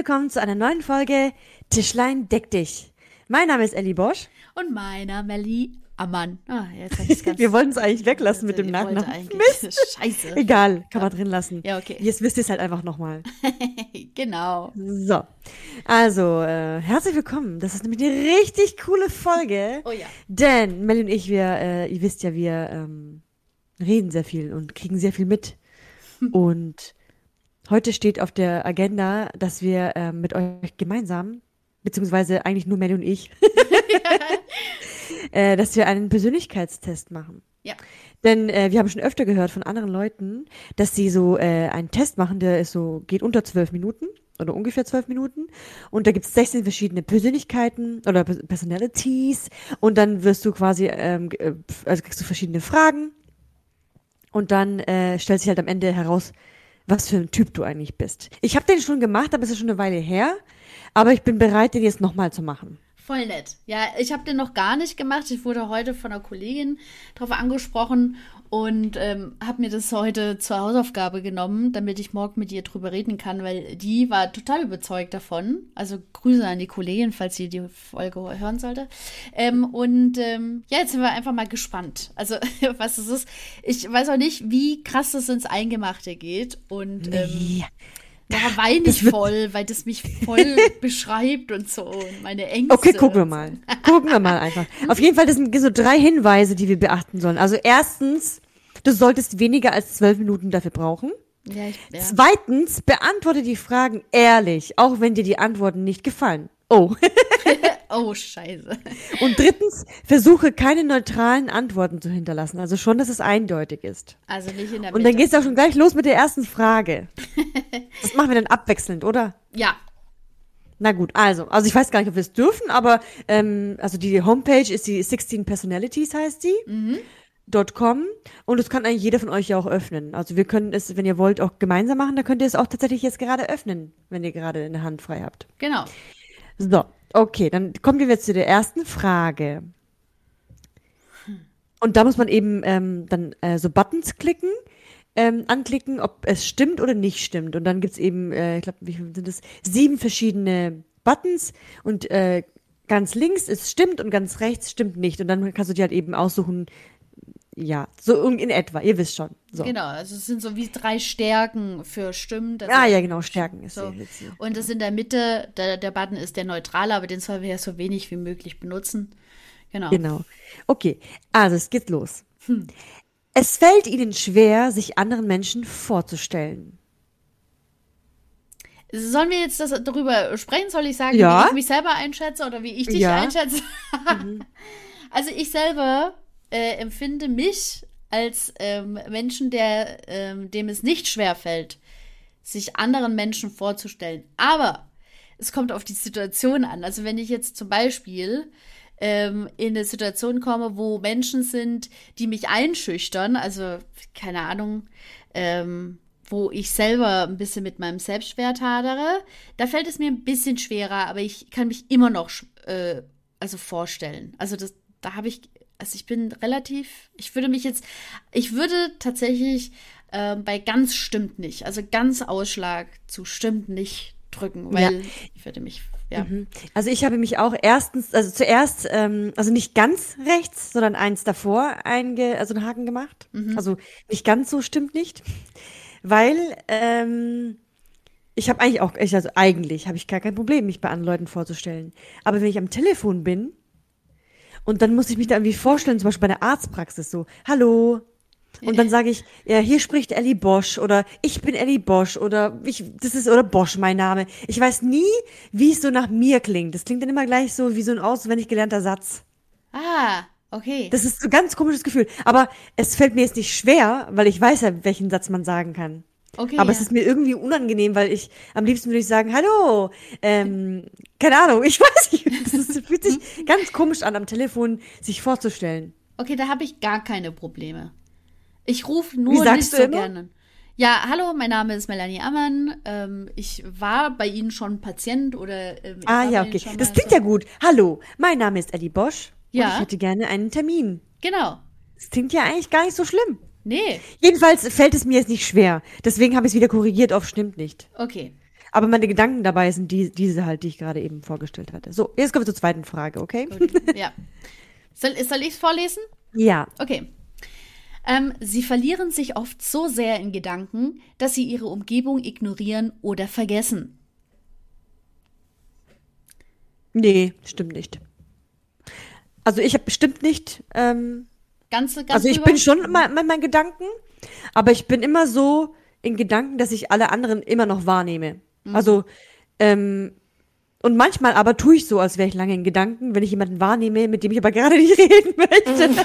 willkommen zu einer neuen Folge Tischlein deck dich. Mein Name ist Ellie Bosch. Und meiner Melli Ammann. Ah, Wir wollten es eigentlich weglassen mit dem Ich wollte Nachnamen. Mist. Scheiße. Egal, kann man drin lassen. Ja, okay. Jetzt wisst ihr es halt einfach nochmal. genau. So, also äh, herzlich willkommen. Das ist nämlich eine richtig coole Folge. Oh ja. Denn Melly und ich, wir, äh, ihr wisst ja, wir ähm, reden sehr viel und kriegen sehr viel mit. und heute steht auf der Agenda, dass wir ähm, mit euch gemeinsam, beziehungsweise eigentlich nur Melly und ich, äh, dass wir einen Persönlichkeitstest machen. Ja. Denn äh, wir haben schon öfter gehört von anderen Leuten, dass sie so äh, einen Test machen, der ist so, geht unter zwölf Minuten oder ungefähr zwölf Minuten. Und da gibt es 16 verschiedene Persönlichkeiten oder Pers- Personalities. Und dann wirst du quasi, ähm, äh, also kriegst du verschiedene Fragen. Und dann äh, stellt sich halt am Ende heraus, was für ein Typ du eigentlich bist. Ich habe den schon gemacht, aber es ist schon eine Weile her. Aber ich bin bereit, den jetzt nochmal zu machen. Voll nett. Ja, ich habe den noch gar nicht gemacht. Ich wurde heute von einer Kollegin darauf angesprochen und ähm, habe mir das heute zur Hausaufgabe genommen, damit ich morgen mit ihr drüber reden kann, weil die war total überzeugt davon. Also Grüße an die Kollegin, falls sie die Folge hören sollte. Ähm, und ähm, ja, jetzt sind wir einfach mal gespannt. Also was es ist. Ich weiß auch nicht, wie krass das ins Eingemachte geht. Und ähm. Da weine ich voll, weil das mich voll beschreibt und so und meine Ängste. Okay, gucken wir mal. Gucken wir mal einfach. Auf jeden Fall, das sind so drei Hinweise, die wir beachten sollen. Also erstens, du solltest weniger als zwölf Minuten dafür brauchen. Ja, ich, ja. Zweitens, beantworte die Fragen ehrlich, auch wenn dir die Antworten nicht gefallen. Oh. Oh, scheiße. Und drittens, versuche keine neutralen Antworten zu hinterlassen. Also schon, dass es eindeutig ist. Also nicht in der Und dann geht's auch schon gleich los mit der ersten Frage. Das machen wir dann abwechselnd, oder? ja, Na gut, also, also ich weiß gar nicht, ob wir es dürfen, aber ähm, also die Homepage ist die 16 Personalities heißt die. .com und das kann eigentlich jeder von euch ja auch öffnen. Also wir können es, wenn ihr wollt, auch gemeinsam machen, dann könnt ihr es auch tatsächlich jetzt gerade öffnen, wenn ihr gerade eine Hand frei habt. genau. So, okay, dann kommen wir jetzt zu der ersten Frage. Und da muss man eben ähm, dann äh, so Buttons klicken, ähm, anklicken, ob es stimmt oder nicht stimmt. Und dann gibt's eben, äh, ich glaube, wie sind das? Sieben verschiedene Buttons und äh, ganz links ist stimmt und ganz rechts stimmt nicht. Und dann kannst du dir halt eben aussuchen, ja, so in etwa, ihr wisst schon. So. Genau, also es sind so wie drei Stärken für Stimmen. Das Ah ja, genau, Stärken ist So. hier. Und das in der Mitte, der, der Button ist der neutrale, aber den sollen wir ja so wenig wie möglich benutzen. Genau. Genau. Okay, also es geht los. Es fällt ihnen schwer, sich anderen Menschen vorzustellen. Sollen wir jetzt das, darüber sprechen? Soll ich sagen, Ja. wie ich mich selber einschätze oder wie ich dich Ja. einschätze? Also ich selber äh, empfinde mich als ähm, Menschen, der, ähm, dem es nicht schwer fällt, sich anderen Menschen vorzustellen. Aber es kommt auf die Situation an. Also wenn ich jetzt zum Beispiel ähm, in eine Situation komme, wo Menschen sind, die mich einschüchtern, also keine Ahnung, ähm, wo ich selber ein bisschen mit meinem Selbstwert hadere, da fällt es mir ein bisschen schwerer, aber ich kann mich immer noch äh, also vorstellen. Also das, da habe ich, also ich bin relativ, ich würde mich jetzt, ich würde tatsächlich ähm, bei ganz stimmt nicht, also ganz Ausschlag zu stimmt nicht drücken, weil ich würde mich, ja. Also ich habe mich auch erstens, also zuerst, ähm, also nicht ganz rechts, sondern eins davor einge, also einen Haken gemacht. Also nicht ganz so stimmt nicht, weil ähm, ich habe eigentlich auch, also eigentlich habe ich gar kein Problem, mich bei anderen Leuten vorzustellen. Aber wenn ich am Telefon bin und dann muss ich mich da irgendwie vorstellen, zum Beispiel bei der Arztpraxis so, hallo. Und dann sage ich, ja, hier spricht Ellie Bosch oder ich bin Ellie Bosch oder ich, das ist oder Bosch mein Name. Ich weiß nie, wie es so nach mir klingt. Das klingt dann immer gleich so wie so ein auswendig gelernter Satz. Ah, okay. Das ist so ein ganz komisches Gefühl. Aber es fällt mir jetzt nicht schwer, weil ich weiß ja, welchen Satz man sagen kann. okay. Aber ja. es ist mir irgendwie unangenehm, weil ich am liebsten würde ich sagen, hallo, ähm, keine Ahnung, ich weiß nicht. Das ist, fühlt sich ganz komisch an, am Telefon sich vorzustellen. Okay, da habe ich gar keine Probleme. Ich rufe Wie nur sagst nicht du so gerne. Ja, hallo, mein Name ist Melanie Ammann. Ähm, ich war bei Ihnen schon Patient oder ähm, Ah ja, okay. Das klingt so. ja gut. Hallo, mein Name ist Ellie Bosch. Ja. Und ich hätte gerne einen Termin. Genau. Das klingt ja eigentlich gar nicht so schlimm. Nee, Jedenfalls fällt es mir jetzt nicht schwer. Deswegen habe ich es wieder korrigiert auf stimmt nicht. okay. aber meine Gedanken dabei sind die, diese halt, die ich gerade eben vorgestellt hatte. So, jetzt kommen wir zur zweiten Frage, okay? Gut, ja. Soll, soll ich es vorlesen? Ja. Okay. Ähm, sie verlieren sich oft so sehr in Gedanken, dass sie ihre Umgebung ignorieren oder vergessen. Nee, stimmt nicht. Also ich habe bestimmt nicht. Ähm, Ganz, ganz also ich bin schon immer in meinen Gedanken, aber ich bin immer so in Gedanken, dass ich alle anderen immer noch wahrnehme. Mhm. Also ähm, und manchmal aber tue ich so, als wäre ich lange in Gedanken, wenn ich jemanden wahrnehme, mit dem ich aber gerade nicht reden möchte.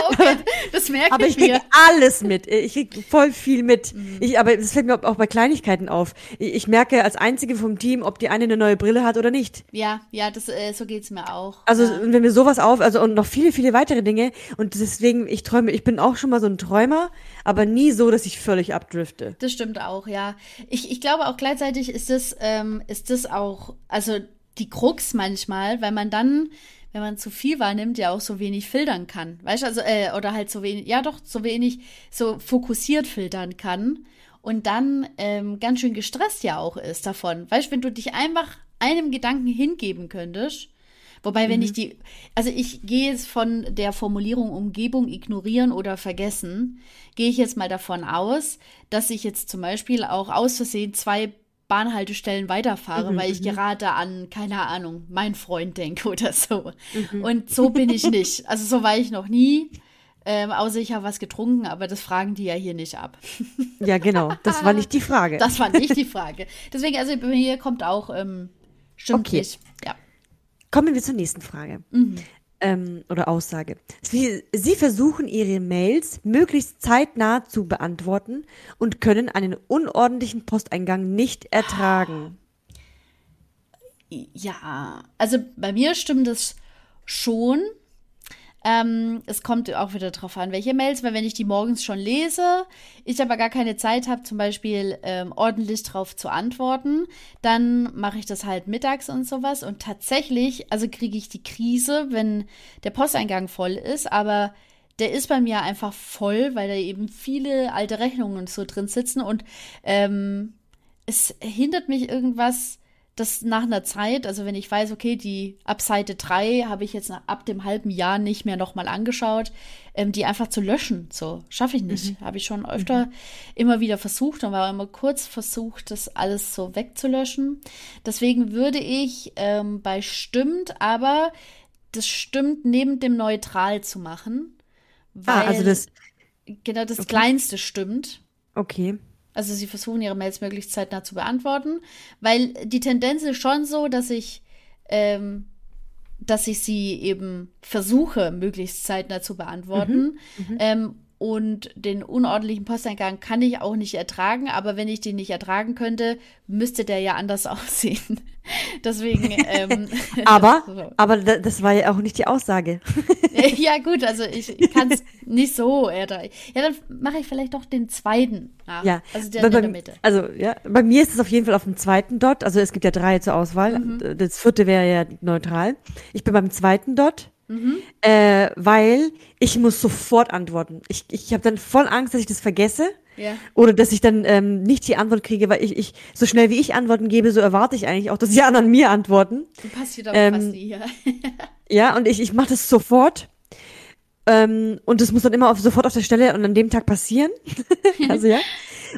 okay, das merke Aber ich ich kriege mir. alles mit. Ich kriege voll viel mit. Mhm. Ich, aber das fällt mir auch bei Kleinigkeiten auf. Ich, ich merke als Einzige vom Team, ob die eine eine neue Brille hat oder nicht. Ja, ja, das, äh, so geht's mir auch. Also ja. wenn mir sowas auf, also und noch viele, viele weitere Dinge. Und deswegen, ich träume, ich bin auch schon mal so ein Träumer, aber nie so, dass ich völlig abdrifte. Das stimmt auch, ja. Ich, ich glaube auch gleichzeitig ist das, ähm, ist das auch, also die Krux manchmal, weil man dann, wenn man zu viel wahrnimmt, ja auch so wenig filtern kann. Weißt du, also, äh, oder halt so wenig, ja doch, so wenig so fokussiert filtern kann und dann ähm, ganz schön gestresst ja auch ist davon. Weißt du, wenn du dich einfach einem Gedanken hingeben könntest, Wobei, wenn ich die, also ich gehe jetzt von der Formulierung Umgebung ignorieren oder vergessen, gehe ich jetzt mal davon aus, dass ich jetzt zum Beispiel auch aus Versehen zwei Bahnhaltestellen weiterfahre, weil ich gerade an, keine Ahnung, meinen Freund denke oder so. Und so bin ich nicht. Also so war ich noch nie. Ähm, außer ich habe was getrunken, aber das fragen die ja hier nicht ab. Ja, genau. Das war nicht die Frage. Das war nicht die Frage. Deswegen, also bei mir kommt auch, ähm, stimmt Okay. nicht. Ja. Kommen wir zur nächsten Frage. Ähm, oder Aussage. Sie, Sie versuchen Ihre Mails möglichst zeitnah zu beantworten und können einen unordentlichen Posteingang nicht ertragen. Ja, also bei mir stimmt es schon. Ähm, es kommt auch wieder drauf an, welche Mails, weil wenn ich die morgens schon lese, ich aber gar keine Zeit habe, zum Beispiel ähm, ordentlich drauf zu antworten, dann mache ich das halt mittags und sowas. Und tatsächlich, also kriege ich die Krise, wenn der Posteingang voll ist, aber der ist bei mir einfach voll, weil da eben viele alte Rechnungen und so drin sitzen und ähm, es hindert mich irgendwas, das nach einer Zeit, also wenn ich weiß, okay, die ab Seite 3 habe ich jetzt ab dem halben Jahr nicht mehr nochmal angeschaut, ähm, die einfach zu löschen. So, schaffe ich nicht. Habe ich schon öfter immer wieder versucht und war immer kurz versucht, das alles so wegzulöschen. Deswegen würde ich ähm, bei stimmt, aber das stimmt neben dem neutral zu machen. Weil, Ah, also das, genau das Kleinste stimmt. okay. Also sie versuchen ihre Mails möglichst zeitnah zu beantworten, weil die Tendenz ist schon so, dass ich, ähm, dass ich sie eben versuche, möglichst zeitnah zu beantworten. Ähm, und den unordentlichen Posteingang kann ich auch nicht ertragen, aber wenn ich den nicht ertragen könnte, müsste der ja anders aussehen. Deswegen, ähm, Aber, so. aber da- das war ja auch nicht die Aussage. ja gut, also ich kann es nicht so ertragen. Ja, dann mache ich vielleicht doch den zweiten nach. Ja, Also der bei, in der Mitte. also ja, bei mir ist es auf jeden Fall auf dem zweiten Dot. Also es gibt ja drei zur Auswahl. Mhm. Das vierte wäre ja neutral. Ich bin beim zweiten Dot, Mhm. äh, weil ich muss sofort antworten. Ich, ich habe dann voll Angst, dass ich das vergesse. Ja. Oder dass ich dann ähm, nicht die Antwort kriege, weil ich, ich so schnell wie ich Antworten gebe, so erwarte ich eigentlich auch, dass die anderen mir antworten. Du passt hier doch Ähm, fast nie hier. Ja, und ich, ich mache das sofort. Ähm, und das muss dann immer auf, sofort auf der Stelle und an dem Tag passieren. also ja.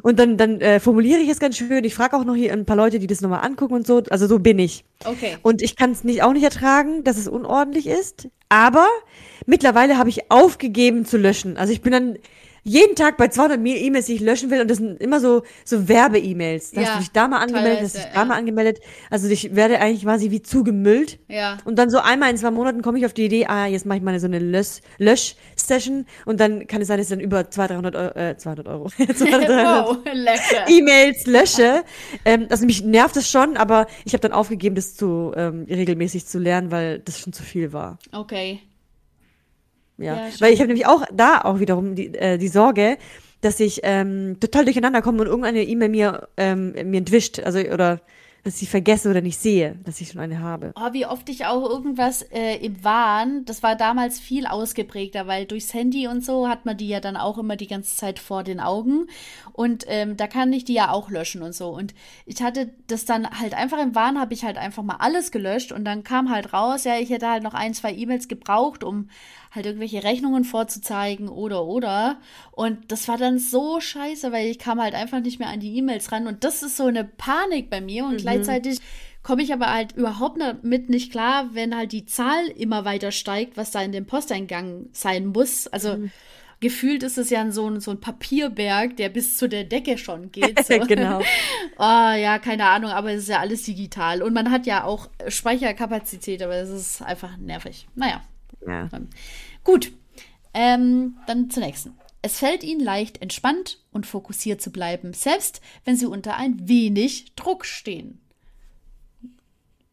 Und dann, dann äh, formuliere ich es ganz schön. Ich frage auch noch hier ein paar Leute, die das nochmal angucken und so. Also so bin ich. Okay. Und ich kann es nicht auch nicht ertragen, dass es unordentlich ist. Aber mittlerweile habe ich aufgegeben zu löschen. Also ich bin dann jeden Tag bei 200 Me- E-Mails, die ich löschen will. Und das sind immer so, so Werbe-E-Mails. Da Ja, hast du dich da mal angemeldet, hast teilweise, dich da ja. mal angemeldet. Also ich werde eigentlich quasi wie zugemüllt. Ja. Und dann so einmal in zwei Monaten komme ich auf die Idee, ah, jetzt mache ich mal so eine Lösch- Lösch-Session und dann kann es sein, dass ich dann über 200, 300 Euro, äh, 200 Euro, 200, 300 wow. E-Mails lösche. ähm, also mich nervt es schon, aber ich habe dann aufgegeben, das zu ähm, regelmäßig zu lernen, weil das schon zu viel war. Okay. Ja, Ja, weil ich habe nämlich auch da auch wiederum die, äh, die Sorge, dass ich ähm, total durcheinander komme und irgendeine E-Mail mir ähm, mir entwischt, also oder dass ich vergesse oder nicht sehe, dass ich schon eine habe. Oh, wie oft ich auch irgendwas äh, im Wahn, das war damals viel ausgeprägter, weil durchs Handy und so hat man die ja dann auch immer die ganze Zeit vor den Augen. Und ähm, da kann ich die ja auch löschen und so. Und ich hatte das dann halt einfach im Wahn, habe ich halt einfach mal alles gelöscht und dann kam halt raus, ja, ich hätte halt noch ein, zwei E-Mails gebraucht, um halt irgendwelche Rechnungen vorzuzeigen oder oder. Und das war dann so scheiße, weil ich kam halt einfach nicht mehr an die E-Mails ran. Und das ist so eine Panik bei mir. Und mhm. gleichzeitig komme ich aber halt überhaupt damit nicht klar, wenn halt die Zahl immer weiter steigt, was da in dem Posteingang sein muss. Also mhm. gefühlt ist es ja so ein, so ein Papierberg, der bis zu der Decke schon geht. So. genau. oh, ja, keine Ahnung, aber es ist ja alles digital. Und man hat ja auch Speicherkapazität, aber es ist einfach nervig. Naja. Ja. Gut, ähm, dann zur nächsten. Es fällt ihnen leicht, entspannt und fokussiert zu bleiben, selbst wenn sie unter ein wenig Druck stehen.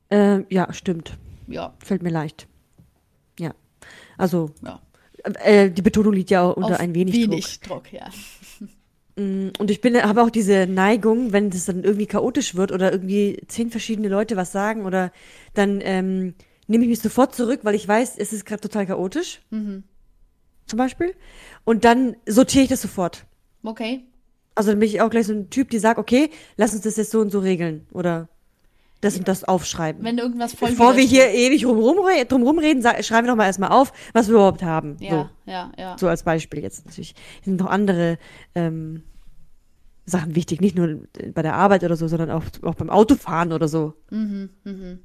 Äh, ja, stimmt. Ja. Fällt mir leicht. Ja. Also, ja. Äh, die Betonung liegt ja auch unter Auf ein wenig, wenig Druck. Druck, ja. Mm, und ich bin, habe auch diese Neigung, wenn das dann irgendwie chaotisch wird oder irgendwie zehn verschiedene Leute was sagen oder dann ähm, nehme ich mich sofort zurück, weil ich weiß, es ist gerade total chaotisch. Mhm. Zum Beispiel. Und dann sortiere ich das sofort. Okay. Also dann bin ich auch gleich so ein Typ, die sagt, okay, lass uns das jetzt so und so regeln. Oder das und das aufschreiben. Wenn irgendwas voll Bevor wir hier ewig drumherum, drumherum reden, schreiben wir doch mal erstmal auf, was wir überhaupt haben. Ja, so. ja, ja. So als Beispiel jetzt natürlich. Sind noch andere ähm, Sachen wichtig, nicht nur bei der Arbeit oder so, sondern auch, auch beim Autofahren oder so. Mhm, mhm.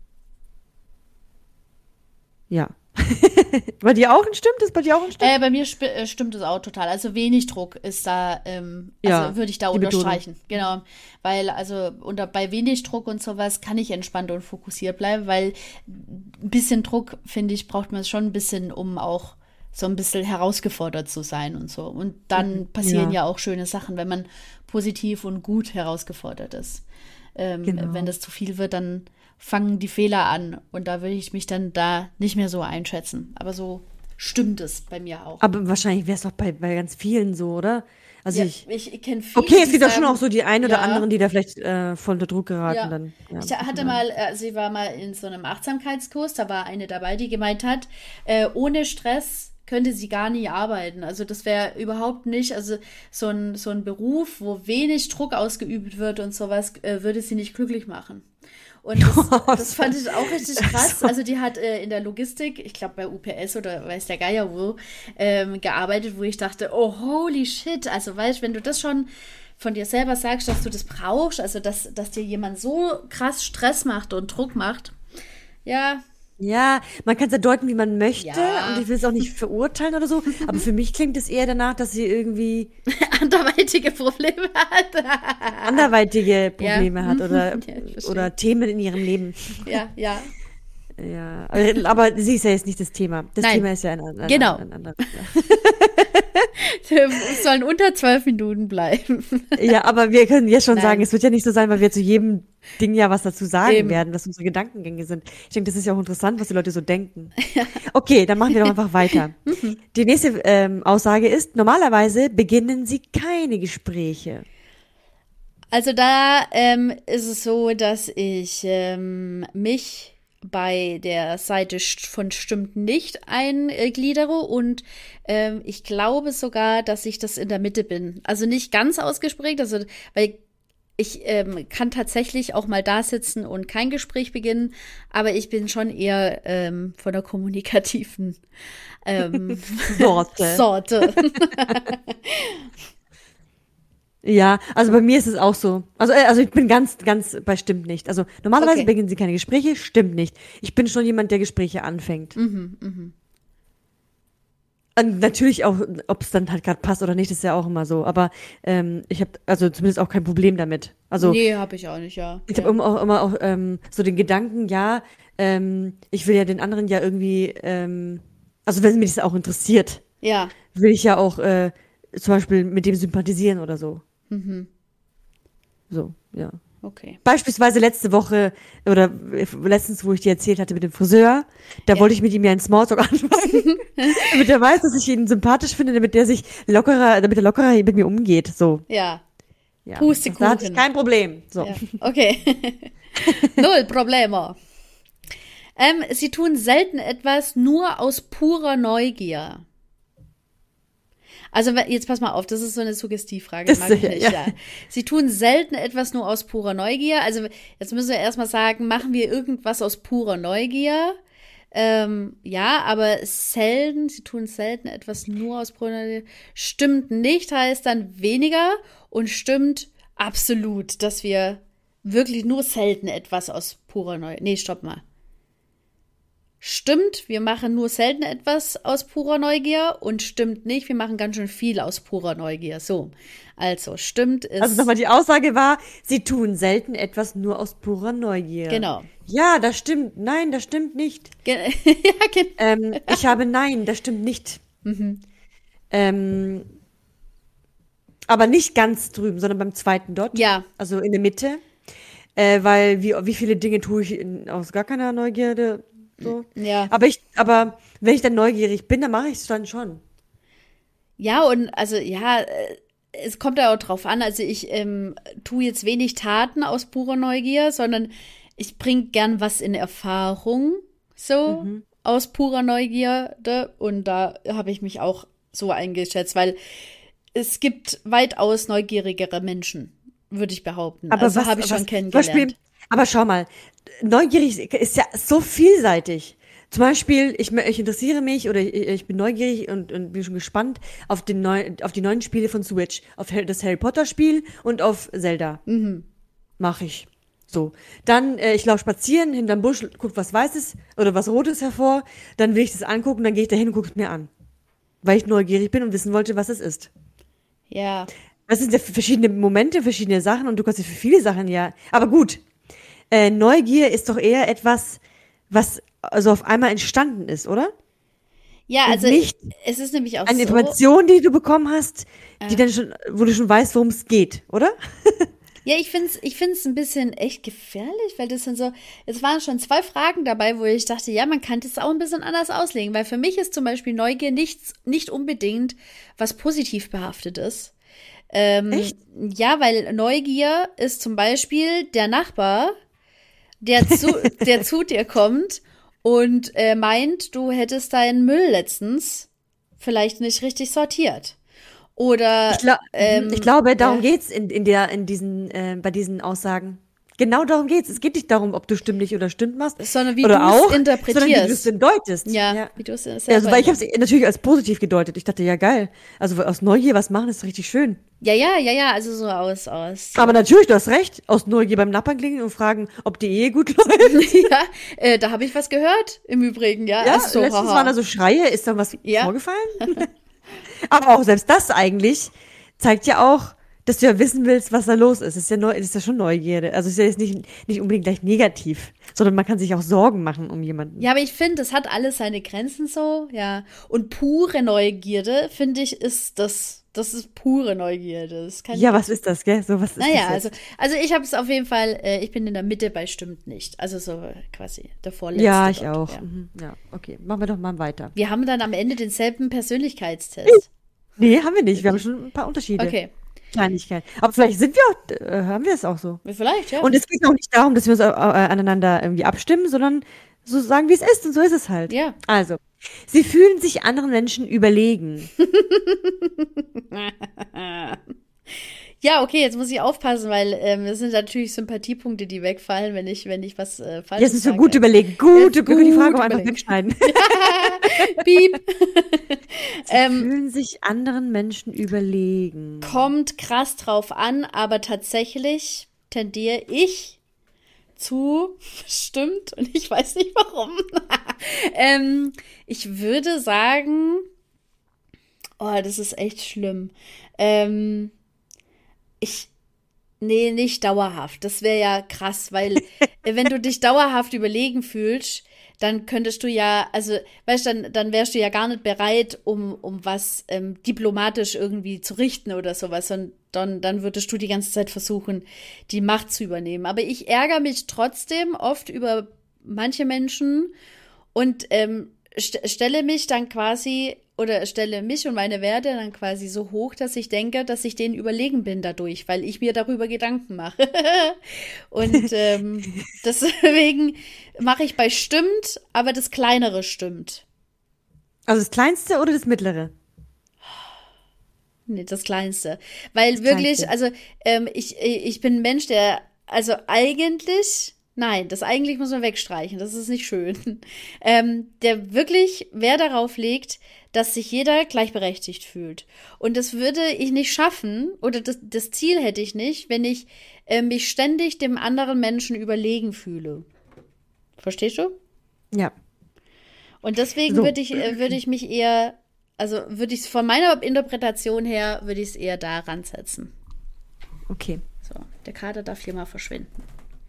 Ja. bei dir auch ein stimmt? Ist bei dir auch ein stimmt? Äh, bei mir äh, stimmt es auch total. Also wenig Druck ist da, ähm, also ja, würde ich da unterstreichen. Betonung. Genau. Weil, also unter, bei wenig Druck und sowas kann ich entspannt und fokussiert bleiben, weil ein bisschen Druck, finde ich, braucht man schon ein bisschen, um auch so ein bisschen herausgefordert zu sein und so. Und dann mhm. passieren ja, ja auch schöne Sachen, wenn man positiv und gut herausgefordert ist. Ähm, genau. Wenn das zu viel wird, dann fangen die Fehler an. Und da würde ich mich dann da nicht mehr so einschätzen. Aber so stimmt es bei mir auch. Aber wahrscheinlich wäre es doch bei, bei ganz vielen so, oder? Also ja, ich, ich, kenne viele. Okay, es gibt doch schon auch so die einen oder ja. anderen, die da vielleicht äh, voll unter Druck geraten. Ja. Dann, ich hatte mal, also ich war mal in so einem Achtsamkeitskurs, da war eine dabei, die gemeint hat, äh, ohne Stress könnte sie gar nie arbeiten. Also das wäre überhaupt nicht, also so ein, so ein Beruf, wo wenig Druck ausgeübt wird und sowas, äh, würde sie nicht glücklich machen. Und das, das fand ich auch richtig krass. Also die hat äh, in der Logistik, ich glaube bei UPS oder weiß der Geier wo, ähm, gearbeitet, wo ich dachte, oh holy shit. Also weißt, wenn du das schon von dir selber sagst, dass du das brauchst, also dass, dass dir jemand so krass Stress macht und Druck macht, ja, ja, man kann es ja deuten, wie man möchte ja. und ich will es auch nicht verurteilen oder so, aber für mich klingt es eher danach, dass sie irgendwie anderweitige Probleme hat. anderweitige Probleme ja. hat oder, ja, oder Themen in ihrem Leben. Ja, ja. Ja, aber sie ist ja jetzt nicht das Thema. Das Nein. Thema ist ja ein, ein, genau. ein, ein anderes. sollen unter zwölf Minuten bleiben. ja, aber wir können jetzt schon Nein. sagen, es wird ja nicht so sein, weil wir zu jedem Ding ja was dazu sagen Eben. werden, was unsere Gedankengänge sind. Ich denke, das ist ja auch interessant, was die Leute so denken. Okay, dann machen wir doch einfach weiter. Mhm. Die nächste ähm, Aussage ist, normalerweise beginnen sie keine Gespräche. Also da ähm, ist es so, dass ich ähm, mich bei der Seite von Stimmt nicht eingliedere und ähm, ich glaube sogar, dass ich das in der Mitte bin. Also nicht ganz ausgesprägt, also weil ich ähm, kann tatsächlich auch mal da sitzen und kein Gespräch beginnen, aber ich bin schon eher ähm, von der kommunikativen ähm, Sorte. Sorte. Ja, also bei mir ist es auch so. Also, äh, also ich bin ganz, ganz bei stimmt nicht. Also normalerweise okay. beginnen sie keine Gespräche, stimmt nicht. Ich bin schon jemand, der Gespräche anfängt. Mhm, mhm. Und natürlich auch, ob es dann halt gerade passt oder nicht, ist ja auch immer so. Aber ähm, ich habe also zumindest auch kein Problem damit. Also nee, habe ich auch nicht, ja. Ich habe immer auch immer auch ähm, so den Gedanken, ja, ähm, ich will ja den anderen ja irgendwie, ähm, also wenn mich das auch interessiert, ja, will ich ja auch äh, zum Beispiel mit dem sympathisieren oder so. Mhm. So, ja. Okay. Beispielsweise letzte Woche oder letztens, wo ich dir erzählt hatte mit dem Friseur, da ja. wollte ich mit ihm ja einen Smalltalk anfangen, damit er weiß, dass ich ihn sympathisch finde, damit er sich lockerer, damit er lockerer mit mir umgeht, so. Ja. ja. Pustekuchen. Da hatte ich kein Problem. So. Ja. Okay. Null Probleme. Ähm, sie tun selten etwas nur aus purer Neugier. Also jetzt pass mal auf, das ist so eine Suggestivfrage, Das mag ich nicht, ja. ja. Sie tun selten etwas nur aus purer Neugier. Also jetzt müssen wir erstmal sagen, machen wir irgendwas aus purer Neugier? Ähm, ja, aber selten, sie tun selten etwas nur aus purer Neugier. Stimmt nicht, heißt dann weniger und stimmt absolut, dass wir wirklich nur selten etwas aus purer Neugier. Nee, stopp mal. Stimmt, wir machen nur selten etwas aus purer Neugier und stimmt nicht, wir machen ganz schön viel aus purer Neugier. So, also stimmt ist. Also nochmal, die Aussage war, sie tun selten etwas nur aus purer Neugier. Genau. Ja, das stimmt. Nein, das stimmt nicht. Ge ja, genau. Ähm, ich habe nein, das stimmt nicht. Mhm. Ähm, aber nicht ganz drüben, sondern beim zweiten dort. Ja. Also in der Mitte. Äh, weil wie, wie viele Dinge tue ich in, aus gar keiner Neugierde. So. Ja. Aber ich, aber wenn ich dann neugierig bin, dann mache ich es dann schon. Ja, und also ja, äh, es kommt ja auch drauf an. Also ich ähm, tue jetzt wenig Taten aus purer Neugier, sondern ich bringe gern was in Erfahrung, so aus purer Neugierde. Und da habe ich mich auch so eingeschätzt, weil es gibt weitaus neugierigere Menschen, würde ich behaupten. Aber also habe ich schon kennengelernt. Beispiel, aber schau mal, neugierig ist ja so vielseitig. Zum Beispiel, ich, ich interessiere mich oder ich, ich bin neugierig und, und bin schon gespannt auf, den neu, auf die neuen Spiele von Switch. Auf das Harry Potter Spiel und auf Zelda. Mhm. Mache ich. So. Dann, äh, ich laufe spazieren, hinterm Busch, guck was Weißes oder was Rotes hervor. Dann will ich das angucken, dann gehe ich dahin und gucke es mir an. Weil ich neugierig bin und wissen wollte, was es ist. ja. Das sind ja verschiedene Momente, verschiedene Sachen und du kannst ja für viele Sachen ja. Aber gut, äh, Neugier ist doch eher etwas, was also auf einmal entstanden ist, oder? Ja, also nicht es ist nämlich auch Eine so. Information, die du bekommen hast, die dann schon, wo du schon weißt, worum es geht, oder? Ja, ich finde es ich find's ein bisschen echt gefährlich, weil das sind so, es waren schon zwei Fragen dabei, wo ich dachte, ja, man kann das auch ein bisschen anders auslegen, weil für mich ist zum Beispiel Neugier nichts, nicht unbedingt was positiv behaftet ist. Ähm, Echt? Ja, weil Neugier ist zum Beispiel der Nachbar, der zu, der zu dir kommt und äh, meint, du hättest deinen Müll letztens vielleicht nicht richtig sortiert. Oder Ich, glaub, ähm, ich glaube, darum ja. geht's in, in der, in diesen, äh, bei diesen Aussagen. Genau darum geht's. Es geht nicht darum, ob du stimmlich oder stimmt machst. Sondern wie oder du's auch, interpretierst. Sondern wie du es denn deutest. Ja, wie du es selber Ja, also, weil ich habe es natürlich als positiv gedeutet. Ich dachte, ja geil. Also aus Neugier was machen ist richtig schön. Ja, ja, ja, ja, also so aus, aus. Aber natürlich, du hast recht. Aus Neugier beim Nachbarn klingeln und fragen, ob die Ehe gut läuft. ja, äh, da habe ich was gehört, im Übrigen, ja. Ja, so, letztens haha. waren da so Schreie. Ist da was Ja. vorgefallen? Aber auch selbst das eigentlich zeigt ja auch, dass du ja wissen willst, was da los ist. Das ist ja, neu, ist ja schon Neugierde. Also es ist ja jetzt nicht, nicht unbedingt gleich negativ, sondern man kann sich auch Sorgen machen um jemanden. Ja, aber ich finde, das hat alles seine Grenzen so, ja. Und pure Neugierde, finde ich, ist das, das ist pure Neugierde. Ja, was ist das, gell? So was ist Naja, das also, jetzt? also ich habe es auf jeden Fall, äh, ich bin in der Mitte bei stimmt nicht. Also so quasi der vorletzte. Ja, ich dort, auch. Ja. Mhm. Ja, okay. Machen wir doch mal weiter. Wir haben dann am Ende denselben Persönlichkeitstest. Nee, haben wir nicht. Wir haben schon ein paar Unterschiede. Okay. Kleinigkeiten. Aber vielleicht sind wir auch, äh, haben wir es auch so. Vielleicht, ja. Und es geht auch nicht darum, dass wir uns äh, äh, aneinander irgendwie abstimmen, sondern so sagen, wie es ist. Und so ist es halt. Ja. Also, sie fühlen sich anderen Menschen überlegen. Ja, okay, jetzt muss ich aufpassen, weil ähm, es sind natürlich Sympathiepunkte, die wegfallen, wenn ich, wenn ich was äh, falsch Jetzt wir sage. gut überlegen. Gut, wir können die gut Frage einfach wegschneiden. Piep. Ähm, fühlen sich anderen Menschen überlegen. kommt krass drauf an, aber tatsächlich tendiere ich zu, stimmt, und ich weiß nicht warum. ähm, ich würde sagen, oh, das ist echt schlimm. Ähm, ich, nee, nicht dauerhaft. Das wäre ja krass, weil wenn du dich dauerhaft überlegen fühlst, dann könntest du ja, also, weißt du, dann, dann wärst du ja gar nicht bereit, um, um was ähm, diplomatisch irgendwie zu richten oder sowas, sondern dann, dann würdest du die ganze Zeit versuchen, die Macht zu übernehmen. Aber ich ärgere mich trotzdem oft über manche Menschen und ähm, st stelle mich dann quasi oder stelle mich und meine Werte dann quasi so hoch, dass ich denke, dass ich denen überlegen bin dadurch, weil ich mir darüber Gedanken mache. und ähm, deswegen mache ich bei stimmt, aber das kleinere stimmt. Also das kleinste oder das mittlere? Nee, das kleinste. Weil das wirklich, kleinste. also ähm, ich, ich bin ein Mensch, der, also eigentlich Nein, das eigentlich muss man wegstreichen. Das ist nicht schön. Ähm, der wirklich Wert darauf legt, dass sich jeder gleichberechtigt fühlt. Und das würde ich nicht schaffen, oder das, das Ziel hätte ich nicht, wenn ich äh, mich ständig dem anderen Menschen überlegen fühle. Verstehst du? Ja. Und deswegen so. würde ich, äh, würde ich mich eher, also würde ich es von meiner Interpretation her, würde ich es eher da ransetzen. Okay. So, der Kater darf hier mal verschwinden.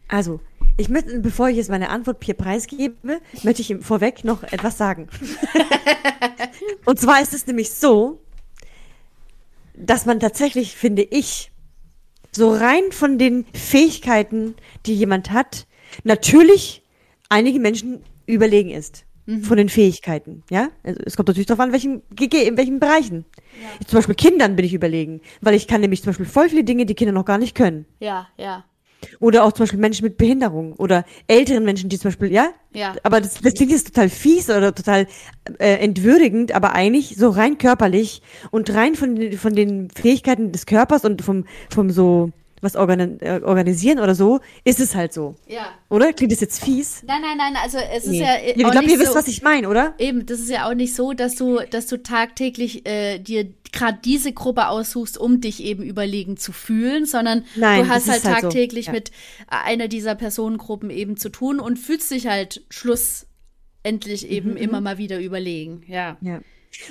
Also, ich möchte, bevor ich jetzt meine Antwort hier preisgebe, möchte ich ihm vorweg noch etwas sagen. Und zwar ist es nämlich so, dass man tatsächlich, finde ich, so rein von den Fähigkeiten, die jemand hat, natürlich einige Menschen überlegen ist. Mhm. Von den Fähigkeiten, ja? Also es kommt natürlich darauf an, welchen, in welchen Bereichen. Ja. Zum Beispiel Kindern bin ich überlegen, weil ich kann nämlich zum Beispiel voll viele Dinge, die Kinder noch gar nicht können. Ja, ja. Oder auch zum Beispiel Menschen mit Behinderung oder älteren Menschen, die zum Beispiel, ja? Ja. Aber das, das klingt jetzt total fies oder total äh, entwürdigend, aber eigentlich so rein körperlich und rein von, von den Fähigkeiten des Körpers und vom, vom so, was äh, organisieren oder so, ist es halt so. Ja. Oder? Klingt das jetzt fies? Nein, nein, nein, also es nee. ist ja. Ich glaube, ihr so, wisst, was ich meine, oder? Eben, das ist ja auch nicht so, dass du, dass du tagtäglich äh, dir gerade diese Gruppe aussuchst, um dich eben überlegen zu fühlen, sondern Nein, du hast halt, halt tagtäglich so. ja. mit einer dieser Personengruppen eben zu tun und fühlst dich halt schlussendlich eben mhm. immer mal wieder überlegen. Ja. ja.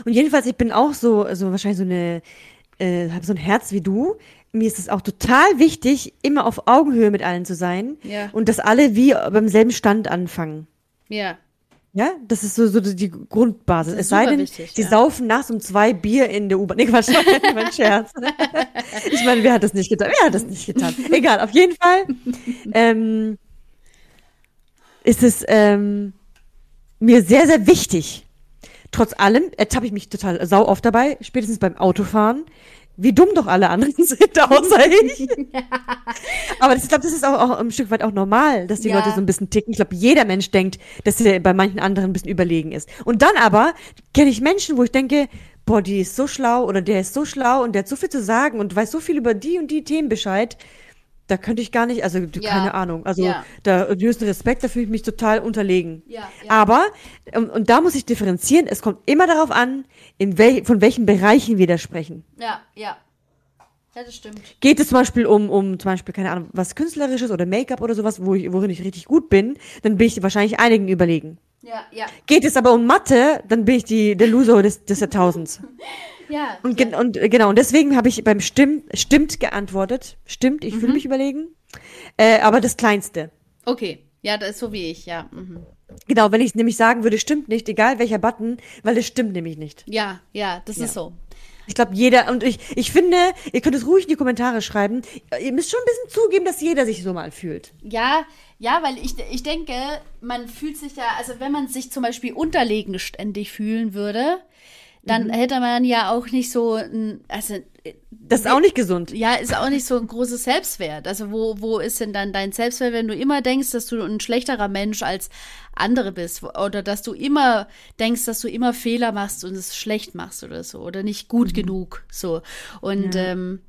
Und jedenfalls, ich bin auch so, so wahrscheinlich so eine, äh, habe so ein Herz wie du. Mir ist es auch total wichtig, immer auf Augenhöhe mit allen zu sein. Ja. Und dass alle wie beim selben Stand anfangen. Ja. Ja, das ist so, so die Grundbasis. Es sei denn, wichtig, sie ja. saufen nachts um zwei Bier in der U-Bahn. Nee, Quatsch, mein Scherz. ich meine, wer hat das nicht getan? Wer hat das nicht getan? Egal, auf jeden Fall ähm, ist es ähm, mir sehr, sehr wichtig. Trotz allem ertappe ich mich total sau oft dabei, spätestens beim Autofahren, wie dumm doch alle anderen sind, außer ich. Aber das, ich glaube, das ist auch, auch ein Stück weit auch normal, dass die ja. Leute so ein bisschen ticken. Ich glaube, jeder Mensch denkt, dass er bei manchen anderen ein bisschen überlegen ist. Und dann aber kenne ich Menschen, wo ich denke, boah, die ist so schlau oder der ist so schlau und der hat so viel zu sagen und weiß so viel über die und die Themen Bescheid. Da könnte ich gar nicht, also ja. keine Ahnung. Also ja. da höchsten Respekt, da fühle ich mich total unterlegen. Ja, ja. Aber, und, und, da muss ich differenzieren, es kommt immer darauf an, in wel, von welchen Bereichen wir da sprechen. Ja, ja. Ja, das stimmt. Geht es zum Beispiel um, um zum Beispiel, keine Ahnung, was Künstlerisches oder Make-up oder sowas, wo ich, worin ich richtig gut bin, dann bin ich wahrscheinlich einigen überlegen. Ja, ja. Geht es aber um Mathe, dann bin ich die, der Loser des, des Jahrtausends. Ja. Und, ja. und äh, genau, und deswegen habe ich beim Stimmt, stimmt geantwortet. Stimmt, ich mhm. fühle mich überlegen. Äh, aber das Kleinste. Okay. Ja, das ist so wie ich, ja. Mhm. Genau, wenn ich nämlich sagen würde, stimmt nicht, egal welcher Button, weil es stimmt nämlich nicht. Ja, ja, das ja. ist so. Ich glaube, jeder, und ich, ich finde, ihr könnt es ruhig in die Kommentare schreiben. Ihr müsst schon ein bisschen zugeben, dass jeder sich so mal fühlt. Ja, ja, weil ich, ich denke, man fühlt sich ja, also wenn man sich zum Beispiel unterlegen ständig fühlen würde, dann mhm. hätte man ja auch nicht so ein, also das ist auch nicht gesund. Ja, ist auch nicht so ein großes Selbstwert. Also wo, wo ist denn dann dein Selbstwert, wenn du immer denkst, dass du ein schlechterer Mensch als andere bist oder dass du immer denkst, dass du immer Fehler machst und es schlecht machst oder so oder nicht gut mhm. genug so. Und ja. ähm,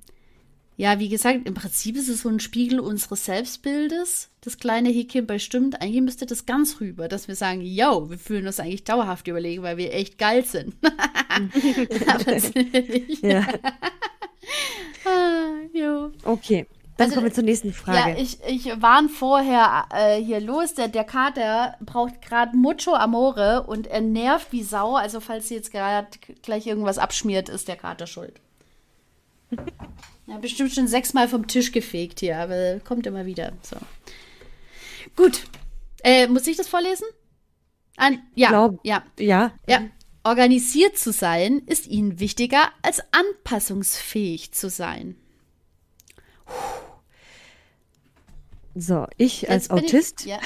ja, wie gesagt, im Prinzip ist es so ein Spiegel unseres Selbstbildes. Das kleine Häkchen bei stimmt, eigentlich müsste das ganz rüber, dass wir sagen, yo, wir fühlen uns eigentlich dauerhaft überlegen, weil wir echt geil sind. Aber wir nicht. Ja. ah. Okay. Dann also, kommen wir zur nächsten Frage. Ja, ich, ich warn vorher äh, hier los. Der, der Kater braucht gerade mucho Amore und er nervt wie Sau. Also, falls sie jetzt gerade gleich irgendwas abschmiert, ist der Kater schuld. Ja, bestimmt schon sechsmal vom Tisch gefegt hier, aber kommt immer wieder. So. Gut. Äh, muss ich das vorlesen? An, ja, Glaub, ja. Ja. Ja. Organisiert zu sein ist ihnen wichtiger, als anpassungsfähig zu sein. So, ich Jetzt als Autist ich, ja.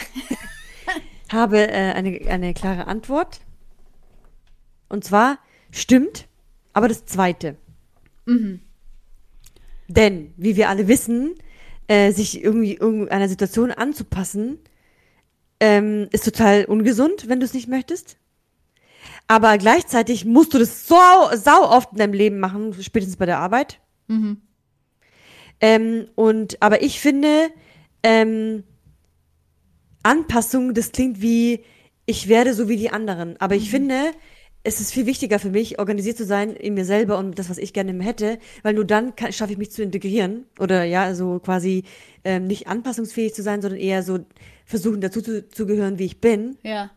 habe äh, eine, eine klare Antwort. Und zwar stimmt, aber das zweite. Mhm. Denn, wie wir alle wissen, äh, sich irgendwie irgendeiner Situation anzupassen, ähm, ist total ungesund, wenn du es nicht möchtest. Aber gleichzeitig musst du das so sau oft in deinem Leben machen, spätestens bei der Arbeit. Mhm. Ähm, und aber ich finde, ähm, Anpassung, das klingt wie, ich werde so wie die anderen. Aber ich finde, es ist viel wichtiger für mich, organisiert zu sein in mir selber und das, was ich gerne hätte, weil nur dann kann- schaffe ich mich zu integrieren oder ja, so quasi ähm, nicht anpassungsfähig zu sein, sondern eher so versuchen dazu zu, zu gehören, wie ich bin. Ja.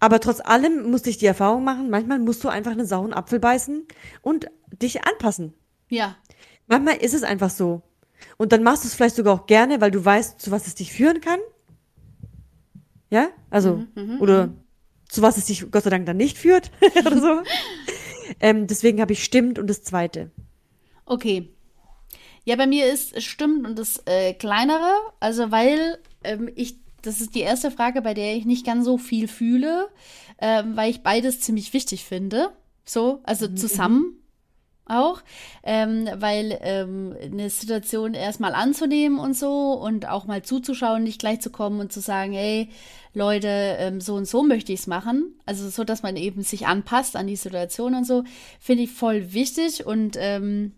Aber trotz allem musste ich die Erfahrung machen, manchmal musst du einfach einen sauren Apfel beißen und dich anpassen. Ja. Manchmal ist es einfach so. Und dann machst du es vielleicht sogar auch gerne, weil du weißt, zu was es dich führen kann. Ja? Also, oder zu was es dich Gott sei Dank dann nicht führt oder so. ähm, deswegen habe ich stimmt und das zweite. Okay. Ja, bei mir ist stimmt und das äh, kleinere, also weil ähm, ich, das ist die erste Frage, bei der ich nicht ganz so viel fühle, ähm, weil ich beides ziemlich wichtig finde. So, also zusammen auch, ähm, weil ähm, eine Situation erstmal anzunehmen und so und auch mal zuzuschauen, nicht gleich zu kommen und zu sagen, hey, Leute, ähm, so und so möchte ich es machen. Also so, dass man eben sich anpasst an die Situation und so, finde ich voll wichtig und ähm,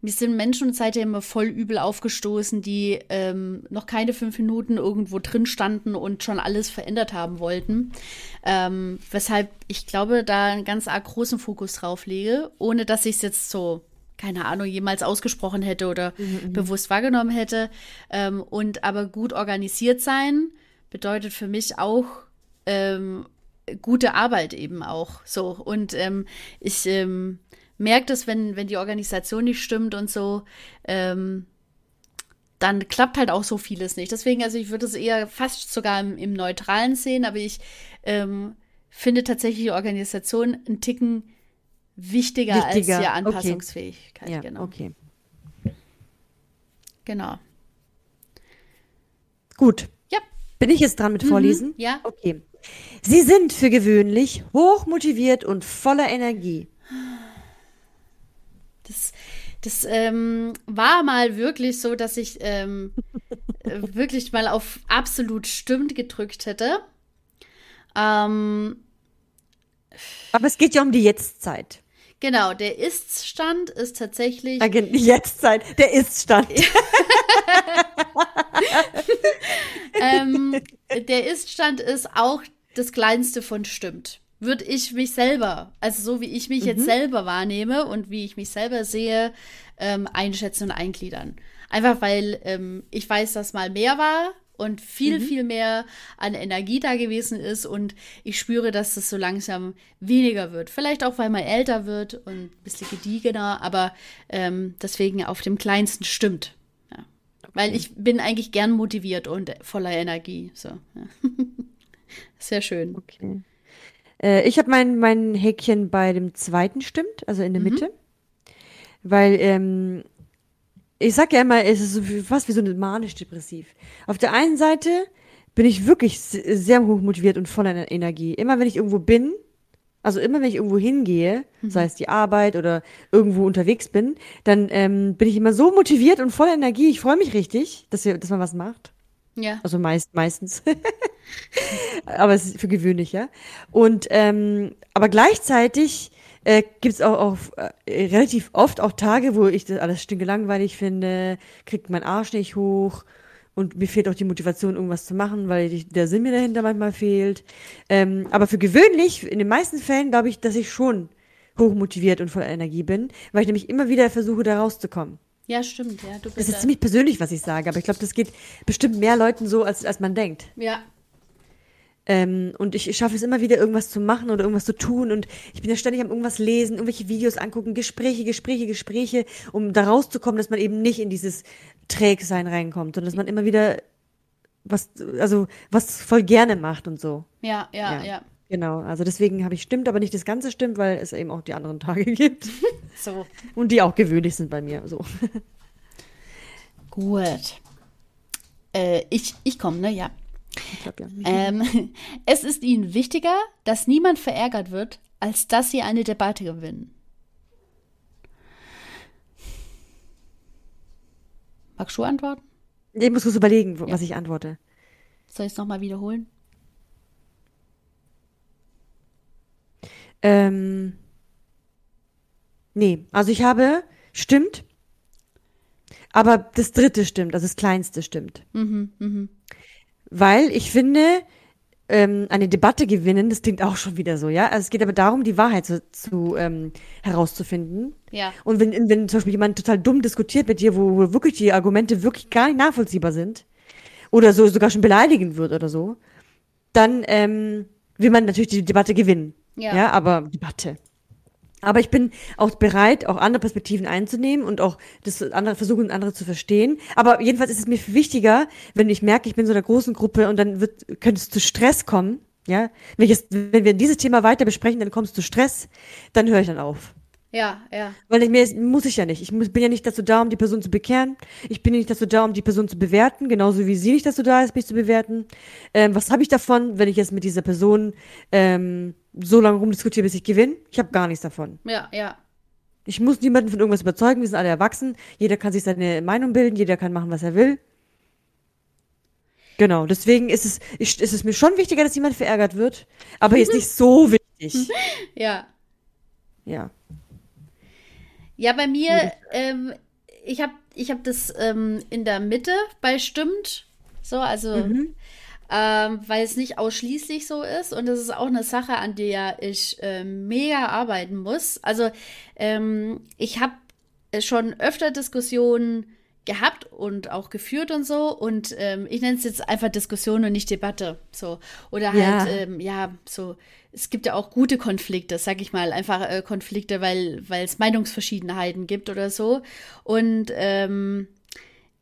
mir sind Menschen seitdem immer voll übel aufgestoßen, die ähm, noch keine fünf Minuten irgendwo drin standen und schon alles verändert haben wollten. Ähm, weshalb ich glaube, da einen ganz arg großen Fokus drauf lege, ohne dass ich es jetzt so, keine Ahnung, jemals ausgesprochen hätte oder bewusst wahrgenommen hätte. Ähm, und aber gut organisiert sein bedeutet für mich auch ähm, gute Arbeit eben auch so. Und ähm, ich merke das, wenn, wenn die Organisation nicht stimmt und so, ähm, dann klappt halt auch so vieles nicht. Deswegen, also ich würde es eher fast sogar im, im Neutralen sehen, aber ich ähm, finde tatsächlich die Organisation einen Ticken wichtiger, Wichtiger, als die okay. Anpassungsfähigkeit. Ja, genau. okay. Genau. Gut. Ja. Bin ich jetzt dran mit Vorlesen? ja. Okay. Sie sind für gewöhnlich hoch motiviert und voller Energie. Das, das ähm, war mal wirklich so, dass ich ähm, äh, wirklich mal auf absolut stimmt gedrückt hätte. Ähm, Aber es geht ja um die Jetztzeit. genau, der Ist-Stand ist tatsächlich. Jetztzeit, der Ist-Stand. ähm, der Ist-Stand ist auch das kleinste von stimmt. Würde ich mich selber, also so wie ich mich jetzt selber wahrnehme und wie ich mich selber sehe, ähm, einschätzen und eingliedern. Einfach weil ähm, ich weiß, dass mal mehr war und viel, viel mehr an Energie da gewesen ist und ich spüre, dass das so langsam weniger wird. Vielleicht auch, weil man älter wird und ein bisschen gediegener, aber ähm, deswegen auf dem kleinsten stimmt. Ja. Weil ich bin eigentlich gern motiviert und voller Energie. So, ja. Sehr schön. Okay. Äh, ich habe mein, mein Häkchen bei dem zweiten stimmt, also in der Mitte. Weil, ähm, ich sag ja immer, es ist so fast wie so eine manisch-depressiv. Auf der einen Seite bin ich wirklich se- sehr hoch motiviert und voller Ener- Energie. Immer wenn ich irgendwo bin, also immer wenn ich irgendwo hingehe, sei es die Arbeit oder irgendwo unterwegs bin, dann ähm, bin ich immer so motiviert und voller Energie. Ich freue mich richtig, dass, wir, dass man was macht. Ja. Also meist, meistens. aber es ist für gewöhnlich, ja. Und ähm, aber gleichzeitig äh, gibt es auch, auch äh, relativ oft auch Tage, wo ich das alles stinkelangweilig finde, kriegt mein Arsch nicht hoch und mir fehlt auch die Motivation, irgendwas zu machen, weil die, der Sinn mir dahinter manchmal fehlt. Ähm, aber für gewöhnlich, in den meisten Fällen, glaube ich, dass ich schon hochmotiviert und voller Energie bin, weil ich nämlich immer wieder versuche, da rauszukommen. Ja, stimmt. Ja, du Das bist ist da- ziemlich persönlich, was ich sage, aber ich glaube, das geht bestimmt mehr Leuten so, als, als man denkt. Ja. Ähm, und ich schaffe es immer wieder, irgendwas zu machen oder irgendwas zu tun. Und ich bin ja ständig am irgendwas lesen, irgendwelche Videos angucken, Gespräche, Gespräche, Gespräche, um da rauszukommen, dass man eben nicht in dieses Trägsein reinkommt, sondern dass man immer wieder was, also was voll gerne macht und so. Ja, ja, Ja. ja. Genau. Also deswegen habe ich stimmt, aber nicht das Ganze stimmt, weil es eben auch die anderen Tage gibt. So. Und die auch gewöhnlich sind bei mir. So. Gut. Äh, ich ich komme, ne? Ja. Ich glaub, ja. Ähm, es ist ihnen wichtiger, dass niemand verärgert wird, als dass sie eine Debatte gewinnen. Magst du antworten? Ich muss kurz überlegen, was ich antworte. Soll ich es nochmal wiederholen? Ähm, nee, also ich habe, stimmt, aber das dritte stimmt, also das kleinste stimmt. Mhm, mhm. Weil ich finde, ähm, eine Debatte gewinnen, das klingt auch schon wieder so, ja. Also es geht aber darum, die Wahrheit zu, zu ähm, herauszufinden. Ja. Und wenn, wenn zum Beispiel jemand total dumm diskutiert mit dir, wo, wo wirklich die Argumente wirklich gar nicht nachvollziehbar sind, oder so sogar schon beleidigend wird oder so, dann ähm, will man natürlich die Debatte gewinnen. Ja. ja, aber Debatte. Aber ich bin auch bereit, auch andere Perspektiven einzunehmen und auch das andere versuchen, andere zu verstehen. Aber jedenfalls ist es mir wichtiger, wenn ich merke, ich bin in so einer großen Gruppe und dann wird, könnte es zu Stress kommen. Ja, wenn, ich jetzt, wenn wir dieses Thema weiter besprechen, dann kommt es zu Stress, dann höre ich dann auf. Ja, ja. Weil ich mir muss ich ja nicht. Ich muss, bin ja nicht dazu da, um die Person zu bekehren. Ich bin nicht dazu da, um die Person zu bewerten, genauso wie sie nicht dazu da ist, mich zu bewerten. Ähm, was habe ich davon, wenn ich jetzt mit dieser Person ähm, so lange rumdiskutiere, bis ich gewinne? Ich habe gar nichts davon. Ja, ja. Ich muss niemanden von irgendwas überzeugen. Wir sind alle erwachsen. Jeder kann sich seine Meinung bilden. Jeder kann machen, was er will. Genau. Deswegen ist es, ist es mir schon wichtiger, dass jemand verärgert wird. Aber jetzt nicht so wichtig. Ja. Ja. Ja, bei mir, ähm, ich habe ich hab das ähm, in der Mitte bei Stimmt. So, also, Mhm. ähm, weil es nicht ausschließlich so ist. Und das ist auch eine Sache, an der ich ähm, mega arbeiten muss. Also, ähm, ich habe schon öfter Diskussionen gehabt und auch geführt und so. Und ähm, ich nenne es jetzt einfach Diskussion und nicht Debatte. So. Oder halt, Ja. ähm, ja, so, es gibt ja auch gute Konflikte, sag ich mal, einfach äh, Konflikte, weil weil es Meinungsverschiedenheiten gibt oder so. Und ähm,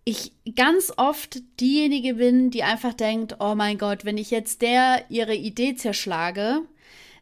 ich ganz oft diejenige bin, die einfach denkt, oh mein Gott, wenn ich jetzt der ihre Idee zerschlage,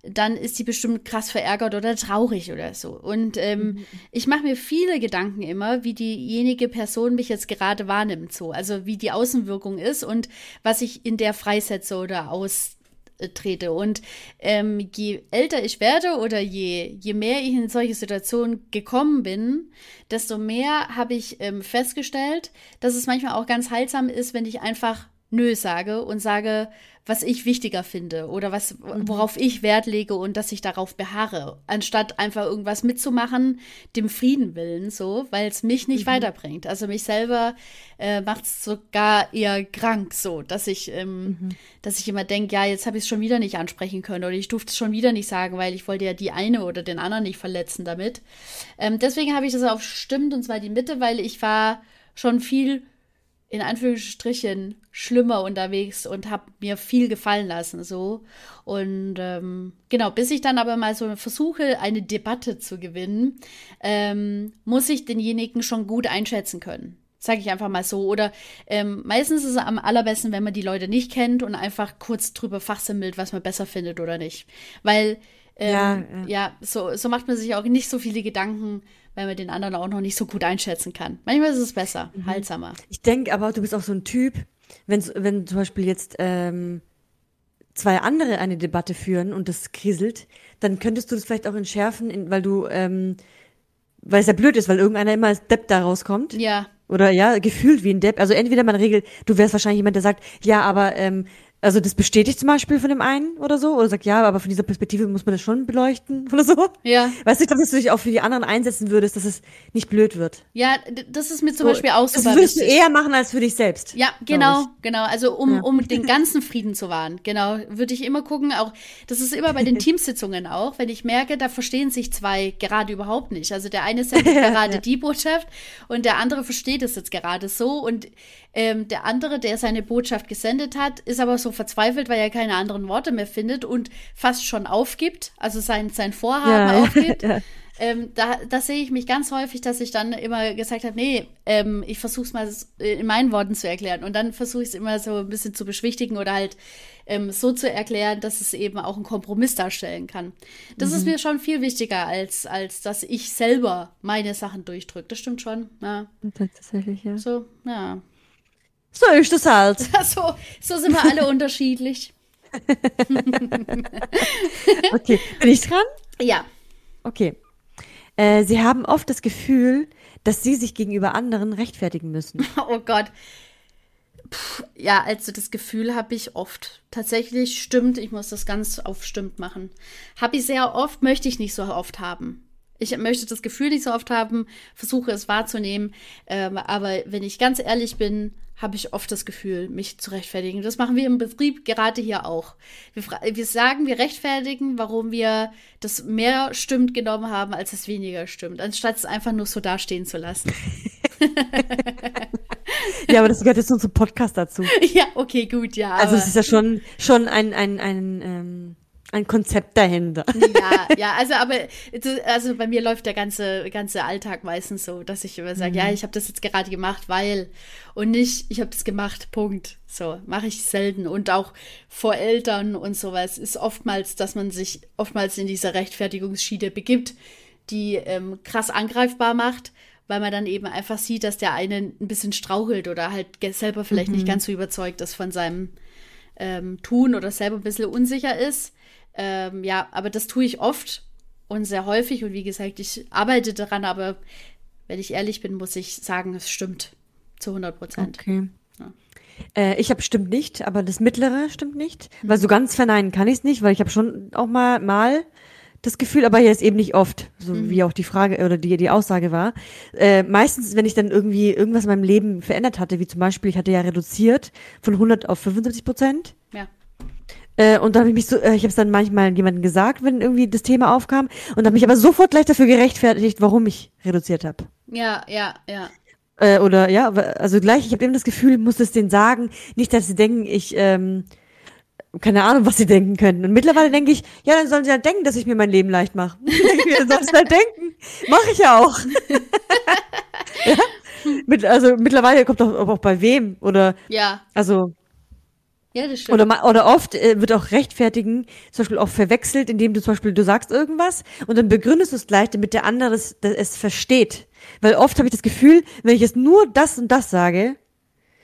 dann ist sie bestimmt krass verärgert oder traurig oder so. Und ähm, ich mache mir viele Gedanken immer, wie diejenige Person mich jetzt gerade wahrnimmt, so. Also wie die Außenwirkung ist und was ich in der freisetze oder austrete. Und ähm, je älter ich werde oder je, je mehr ich in solche Situationen gekommen bin, desto mehr habe ich ähm, festgestellt, dass es manchmal auch ganz heilsam ist, wenn ich einfach Nö sage und sage, was ich wichtiger finde oder was, worauf ich Wert lege und dass ich darauf beharre, anstatt einfach irgendwas mitzumachen, dem Frieden willen, so, weil es mich nicht weiterbringt. Also mich selber äh, macht es sogar eher krank, so, dass ich, ähm, dass ich immer denke, ja, jetzt habe ich es schon wieder nicht ansprechen können oder ich durfte es schon wieder nicht sagen, weil ich wollte ja die eine oder den anderen nicht verletzen damit. Ähm, deswegen habe ich das auf stimmt und zwar die Mitte, weil ich war schon viel in Anführungsstrichen schlimmer unterwegs und habe mir viel gefallen lassen so. Und ähm, genau bis ich dann aber mal so versuche eine Debatte zu gewinnen ähm, muss ich denjenigen schon gut einschätzen können sage ich einfach mal so. Oder ähm, meistens ist es am allerbesten wenn man die Leute nicht kennt und einfach kurz drüber fachsimmelt was man besser findet oder nicht. Weil ähm, Ja, ja, ja. so, so macht man sich auch nicht so viele Gedanken, weil man den anderen auch noch nicht so gut einschätzen kann. Manchmal ist es besser, haltsamer. Ich denke aber, du bist auch so ein Typ, wenn, wenn zum Beispiel jetzt ähm, zwei andere eine Debatte führen und das kriselt, dann könntest du das vielleicht auch entschärfen, in, weil du, ähm, weil es ja blöd ist, weil irgendeiner immer als Depp da rauskommt. Ja, Oder ja, gefühlt wie ein Depp. Also entweder man regelt, du wärst wahrscheinlich jemand, der sagt, ja, aber ähm, also das bestätigt zum Beispiel von dem einen oder so, oder sagt, ja, aber von dieser Perspektive muss man das schon beleuchten oder so. ja. Weißt du, ich glaube, dass du dich auch für die anderen einsetzen würdest, dass es nicht blöd wird. Ja, das ist mir zum Beispiel auch Das super würdest du wichtig. eher machen als für dich selbst. Ja, genau, genau. Also um, Ja. um den ganzen Frieden zu wahren. Genau, würde ich immer gucken. Auch das ist immer bei den Teamsitzungen auch, wenn ich merke, da verstehen sich zwei gerade überhaupt nicht. Also der eine sendet gerade die Botschaft und der andere versteht es jetzt gerade so und ähm, der andere, der seine Botschaft gesendet hat, ist aber so verzweifelt, weil er keine anderen Worte mehr findet und fast schon aufgibt, also sein sein Vorhaben Ja, aufgibt. ja. Ähm, da, das sehe ich mich ganz häufig, dass ich dann immer gesagt habe, nee, ähm, ich versuche es mal s- in meinen Worten zu erklären. Und dann versuche ich es immer so ein bisschen zu beschwichtigen oder halt ähm, so zu erklären, dass es eben auch einen Kompromiss darstellen kann. Das Mhm. ist mir schon viel wichtiger, als, als dass ich selber meine Sachen durchdrücke. Das stimmt schon. Ja, Tatsächlich, ja. so, ja. So ist das halt. So, so sind wir alle unterschiedlich. Okay, bin ich dran? Ja. Okay. Äh, sie haben oft das Gefühl, dass sie sich gegenüber anderen rechtfertigen müssen. Oh Gott. Puh, ja, also das Gefühl habe ich oft. Tatsächlich stimmt, ich muss das ganz auf stimmt machen. Habe ich sehr oft, möchte ich nicht so oft haben. Ich möchte das Gefühl nicht so oft haben, versuche es wahrzunehmen. Ähm, aber wenn ich ganz ehrlich bin, habe ich oft das Gefühl, mich zu rechtfertigen. Das machen wir im Betrieb gerade hier auch. Wir, wir sagen, wir rechtfertigen, warum wir das mehr stimmt genommen haben, als es weniger stimmt, anstatt es einfach nur so dastehen zu lassen. ja, aber das gehört jetzt zum Podcast dazu. Ja, okay, gut, ja. Also es ist ja schon, schon ein, ein, ein ähm, ein Konzept dahinter. Ja, ja, also aber also bei mir läuft der ganze ganze Alltag meistens so, dass ich immer sage, mhm. ja, ich habe das jetzt gerade gemacht, weil und nicht, ich habe das gemacht, Punkt. So mache ich selten und auch vor Eltern und sowas ist oftmals, dass man sich oftmals in dieser Rechtfertigungsschiene begibt, die ähm, krass angreifbar macht, weil man dann eben einfach sieht, dass der eine ein bisschen strauchelt oder halt selber vielleicht mhm. nicht ganz so überzeugt ist von seinem ähm, Tun oder selber ein bisschen unsicher ist. Ähm, ja, aber das tue ich oft und sehr häufig. Und wie gesagt, ich arbeite daran, aber wenn ich ehrlich bin, muss ich sagen, es stimmt zu 100 Prozent. Okay. Ja. Äh, ich habe stimmt nicht, aber das mittlere stimmt nicht, mhm. weil so ganz verneinen kann ich es nicht, weil ich habe schon auch mal mal das Gefühl, aber hier ist eben nicht oft, so mhm. wie auch die Frage oder die, die Aussage war. Äh, meistens, wenn ich dann irgendwie irgendwas in meinem Leben verändert hatte, wie zum Beispiel, ich hatte ja reduziert von 100 auf 75 Prozent. Ja. Äh, und da habe ich mich so, äh, ich habe es dann manchmal jemandem gesagt, wenn irgendwie das Thema aufkam, und habe mich aber sofort gleich dafür gerechtfertigt, warum ich reduziert habe. Ja, ja, ja. Äh, oder ja, also gleich, ich habe eben das Gefühl, ich muss es denen sagen, nicht, dass sie denken, ich, ähm, keine Ahnung, was sie denken können. Und mittlerweile denke ich, ja, dann sollen sie halt denken, dass ich mir mein Leben leicht mache. dann sollen sie halt denken. Mache ich ja auch. ja? Mit, also mittlerweile kommt auch, auch bei wem oder ja. Also ja, das stimmt. Oder, oder oft äh, wird auch rechtfertigen, zum Beispiel auch verwechselt, indem du zum Beispiel, du sagst irgendwas und dann begründest du es gleich, damit der andere es, es versteht. Weil oft habe ich das Gefühl, wenn ich jetzt nur das und das sage,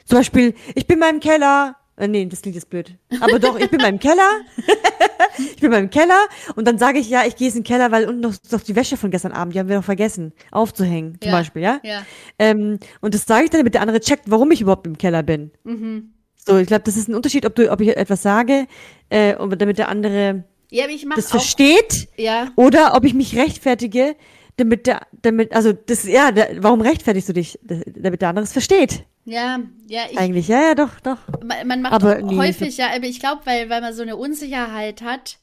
zum Beispiel, ich bin mal im Keller, äh, nee, das klingt jetzt blöd. Aber doch, ich bin mal im Keller. ich bin mal im Keller und dann sage ich, ja, ich gehe jetzt in den Keller, weil unten noch, noch die Wäsche von gestern Abend, die haben wir noch vergessen, aufzuhängen, zum ja. Beispiel, ja? Ja. Ähm, und das sage ich dann, damit der andere checkt, warum ich überhaupt im Keller bin. Mhm. So, ich glaube, das ist ein Unterschied, ob du, ob ich etwas sage, äh, damit der andere ja, aber ich mach das auch, versteht, ja. oder ob ich mich rechtfertige, damit der, damit, also das, ja, der, warum rechtfertigst du dich, damit der andere es versteht? Ja, ja, ich, eigentlich, ja, ja, doch, doch. Man, man macht aber nee, häufig, ja, aber ich glaube, weil, weil man so eine Unsicherheit hat,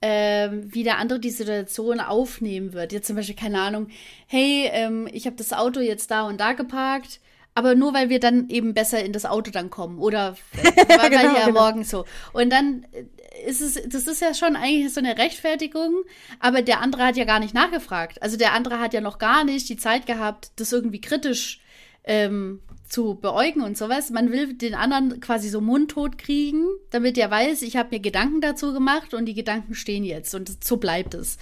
ähm, wie der andere die Situation aufnehmen wird. Jetzt zum Beispiel, keine Ahnung, hey, ähm, ich habe das Auto jetzt da und da geparkt aber nur weil wir dann eben besser in das Auto dann kommen oder weil genau, ja genau. morgen so. Und dann äh, ist es, das ist ja schon eigentlich so eine Rechtfertigung, aber der andere hat ja gar nicht nachgefragt. Also der andere hat ja noch gar nicht die Zeit gehabt, das irgendwie kritisch ähm, zu beäugen und sowas. Man will den anderen quasi so mundtot kriegen, damit er weiß, ich habe mir Gedanken dazu gemacht und die Gedanken stehen jetzt und so bleibt es.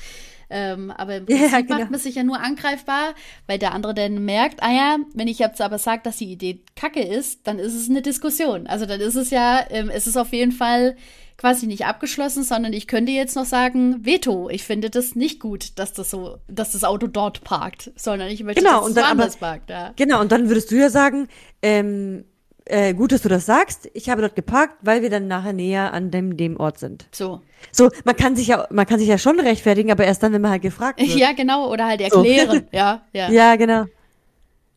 Ähm, aber im Prinzip ja, genau. macht man sich ja nur angreifbar, weil der andere dann merkt, ah ja, wenn ich jetzt aber sage, dass die Idee kacke ist, dann ist es eine Diskussion. Also dann ist es ja, ähm, es ist auf jeden Fall quasi nicht abgeschlossen, sondern ich könnte jetzt noch sagen, Veto, ich finde das nicht gut, dass das so, dass das Auto dort parkt, sondern ich möchte, genau, dass es woanders aber, parkt. Ja. Genau, und dann würdest du ja sagen, ähm, äh, gut, dass du das sagst. Ich habe dort geparkt, weil wir dann nachher näher an dem, dem Ort sind. So. So, man kann sich ja, man kann sich ja schon rechtfertigen, aber erst dann, wenn man halt gefragt wird. Ja, genau, oder halt erklären. So. ja, ja. Ja, genau.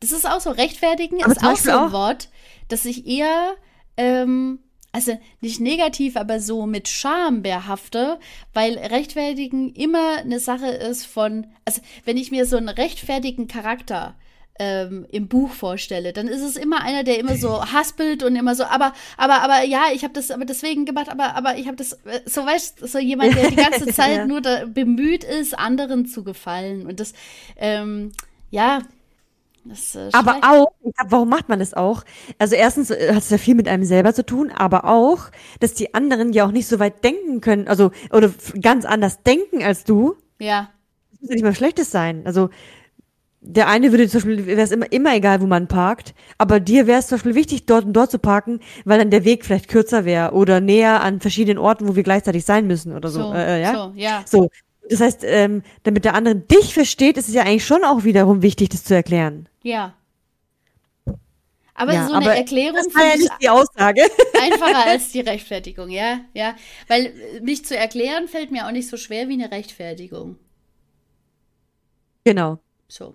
Das ist auch so. Rechtfertigen aber ist auch so ein auch? Wort, das ich eher, ähm, also nicht negativ, aber so mit Scham behafte, weil rechtfertigen immer eine Sache ist von, also wenn ich mir so einen rechtfertigen Charakter ähm, im Buch vorstelle, dann ist es immer einer, der immer so haspelt und immer so, aber, aber, aber ja, ich habe das aber deswegen gemacht, aber, aber ich habe das, äh, so weißt so jemand, der die ganze Zeit ja. nur da bemüht ist, anderen zu gefallen. Und das, ähm, ja, das, äh, aber auch, warum macht man das auch? Also erstens äh, hat es ja viel mit einem selber zu tun, aber auch, dass die anderen ja auch nicht so weit denken können, also oder ganz anders denken als du. Ja. Das muss ja nicht mal Schlechtes sein. Also der eine würde zum Beispiel, wäre es immer, immer egal, wo man parkt, aber dir wäre es zum Beispiel wichtig, dort und dort zu parken, weil dann der Weg vielleicht kürzer wäre oder näher an verschiedenen Orten, wo wir gleichzeitig sein müssen oder so. so äh, ja? So, ja. So. Das heißt, ähm, damit der andere dich versteht, ist es ja eigentlich schon auch wiederum wichtig, das zu erklären. Ja. Aber Ja, so eine aber Erklärung Das war ja nicht die Aussage. einfacher als die Rechtfertigung, ja, ja. Weil äh, mich zu erklären fällt mir auch nicht so schwer wie eine Rechtfertigung. genau. So.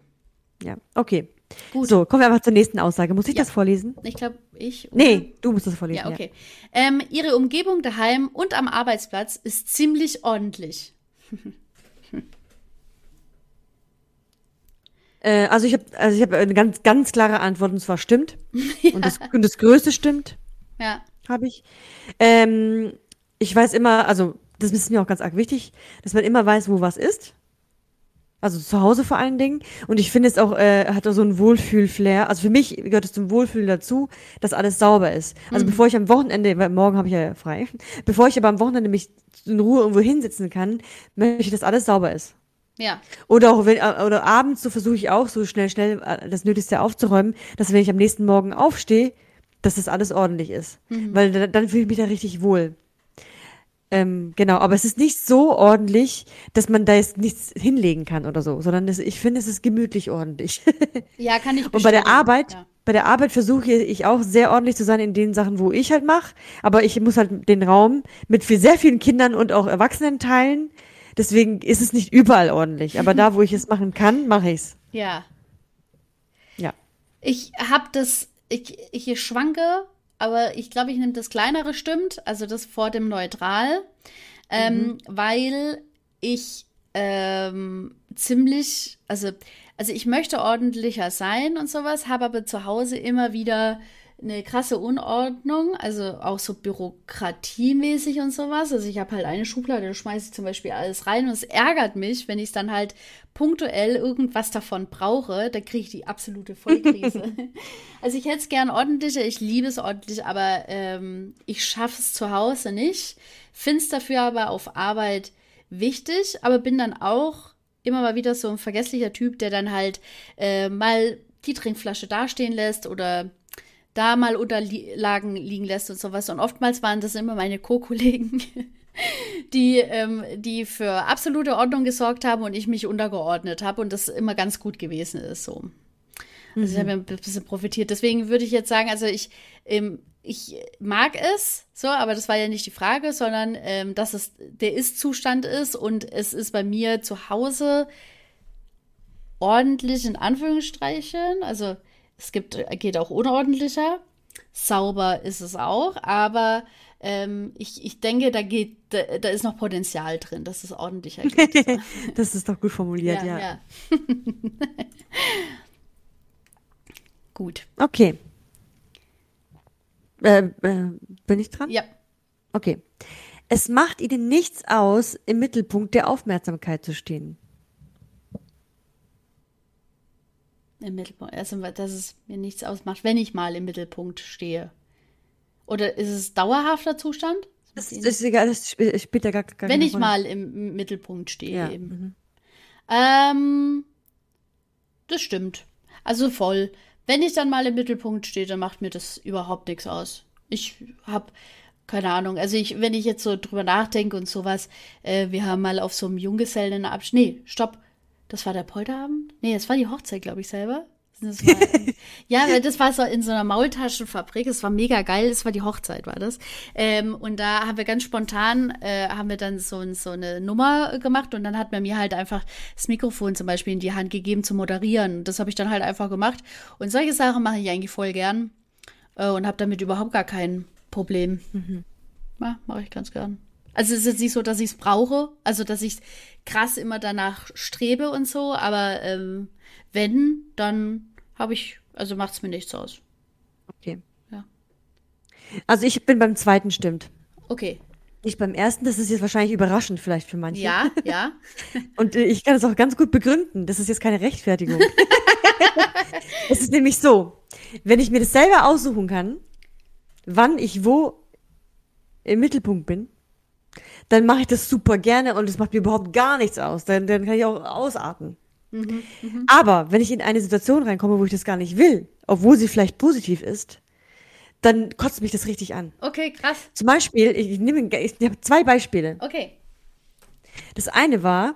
Ja, okay. Gut. So, kommen wir einfach zur nächsten Aussage. Muss ich Ja. das vorlesen? Ich glaube, ich. oder? Nee, du musst das vorlesen. Ja, okay. Ähm, ihre Umgebung daheim und am Arbeitsplatz ist ziemlich ordentlich. Äh, also ich habe also ich hab eine ganz, ganz klare Antwort und zwar stimmt. Und, das, und das Größte stimmt, Ja. habe ich. Ähm, ich weiß immer, also das ist mir auch ganz arg wichtig, dass man immer weiß, wo was ist. Also zu Hause vor allen Dingen. Und ich finde es auch, äh, hat auch so ein Wohlfühl-Flair. Also für mich gehört es zum Wohlfühlen dazu, dass alles sauber ist. Also bevor ich am Wochenende, weil morgen habe ich ja frei, bevor ich aber am Wochenende mich in Ruhe irgendwo hinsetzen kann, möchte ich, dass alles sauber ist. Ja. Oder auch wenn, äh, oder abends, so versuche ich auch so schnell, schnell äh, das Nötigste aufzuräumen, dass wenn ich am nächsten Morgen aufstehe, dass das alles ordentlich ist. Weil da, dann fühle ich mich da richtig wohl. Ähm, genau, aber es ist nicht so ordentlich, dass man da jetzt nichts hinlegen kann oder so, sondern es, ich finde, es ist gemütlich ordentlich. Ja, kann ich Und bei der. Arbeit, Ja. bei der Arbeit versuche ich auch sehr ordentlich zu sein in den Sachen, wo ich halt mache. Aber ich muss halt den Raum mit viel, sehr vielen Kindern und auch Erwachsenen teilen. Deswegen ist es nicht überall ordentlich. Aber da, wo ich es machen kann, mache ich's. Ja. Ja. Ich habe das, ich, ich schwanke, aber ich glaube, ich nehme das kleinere stimmt, also das vor dem Neutral, ähm, weil ich ähm, ziemlich, also, also ich möchte ordentlicher sein und sowas, habe aber zu Hause immer wieder eine krasse Unordnung, also auch so bürokratiemäßig und sowas. Also ich habe halt eine Schublade, da schmeiße ich zum Beispiel alles rein und es ärgert mich, wenn ich dann halt punktuell irgendwas davon brauche, da kriege ich die absolute Vollkrise. also ich hätte es gern ordentlicher, ich liebe es ordentlich, aber ähm, ich schaffe es zu Hause nicht. Finde es dafür aber auf Arbeit wichtig, aber bin dann auch immer mal wieder so ein vergesslicher Typ, der dann halt äh, mal die Trinkflasche dastehen lässt oder da mal Unterlagen liegen lässt und sowas. Und oftmals waren das immer meine Co-Kollegen, die, ähm, die für absolute Ordnung gesorgt haben und ich mich untergeordnet habe und das immer ganz gut gewesen ist so. Also ich habe ein bisschen profitiert. Deswegen würde ich jetzt sagen, also ich, ähm, ich mag es, so, aber das war ja nicht die Frage, sondern ähm, dass es der Ist-Zustand ist und es ist bei mir zu Hause ordentlich in Anführungsstrichen. Also es gibt, geht auch unordentlicher. Sauber ist es auch, aber ähm, ich, ich denke, da geht, da, da ist noch Potenzial drin, dass es ordentlicher geht. Das ist doch gut formuliert, ja. ja. Gut. Okay. Äh, äh, bin ich dran? Ja. Okay. Es macht ihnen nichts aus, im Mittelpunkt der Aufmerksamkeit zu stehen. Im Mittelpunkt. Also, dass es mir nichts ausmacht, wenn ich mal im Mittelpunkt stehe. Oder ist es dauerhafter Zustand? Das, das ist egal, das sp- spielt ja gar, gar wenn keine ich Rolle. mal im Mittelpunkt stehe Ja, eben. Ähm, das stimmt. Also voll. Wenn ich dann mal im Mittelpunkt stehe, dann macht mir das überhaupt nichts aus. Ich hab keine Ahnung. Also ich, wenn ich jetzt so drüber nachdenke und sowas, äh, wir haben mal auf so einem Junggesellenabschied. Nee, stopp. Das war der Polterabend? Nee, das war die Hochzeit, glaube ich, selber. Das war, ja, weil das war so in so einer Maultaschenfabrik. Es war mega geil. Das war die Hochzeit, war das. Ähm, und da haben wir ganz spontan, äh, haben wir dann so, so eine Nummer gemacht und dann hat man mir halt einfach das Mikrofon zum Beispiel in die Hand gegeben zu moderieren. Und das habe ich dann halt einfach gemacht. Und solche Sachen mache ich eigentlich voll gern äh, und habe damit überhaupt gar kein Problem. Ja, mache ich ganz gern. Also es ist jetzt nicht so, dass ich es brauche, also dass ich krass immer danach strebe und so, aber ähm, wenn, dann habe ich, also macht es mir nichts aus. Okay. Ja. Also ich bin beim zweiten stimmt. Okay. Nicht beim ersten, das ist jetzt wahrscheinlich überraschend vielleicht für manche. Ja, ja. Und äh, ich kann es auch ganz gut begründen. Das ist jetzt keine Rechtfertigung. es ist nämlich so, wenn ich mir das selber aussuchen kann, wann ich wo im Mittelpunkt bin, dann mache ich das super gerne und es macht mir überhaupt gar nichts aus. Dann, dann kann ich auch ausatmen. Aber wenn ich in eine Situation reinkomme, wo ich das gar nicht will, obwohl sie vielleicht positiv ist, dann kotzt mich das richtig an. Okay, krass. Zum Beispiel, ich nehme ich habe zwei Beispiele. Okay. Das eine war,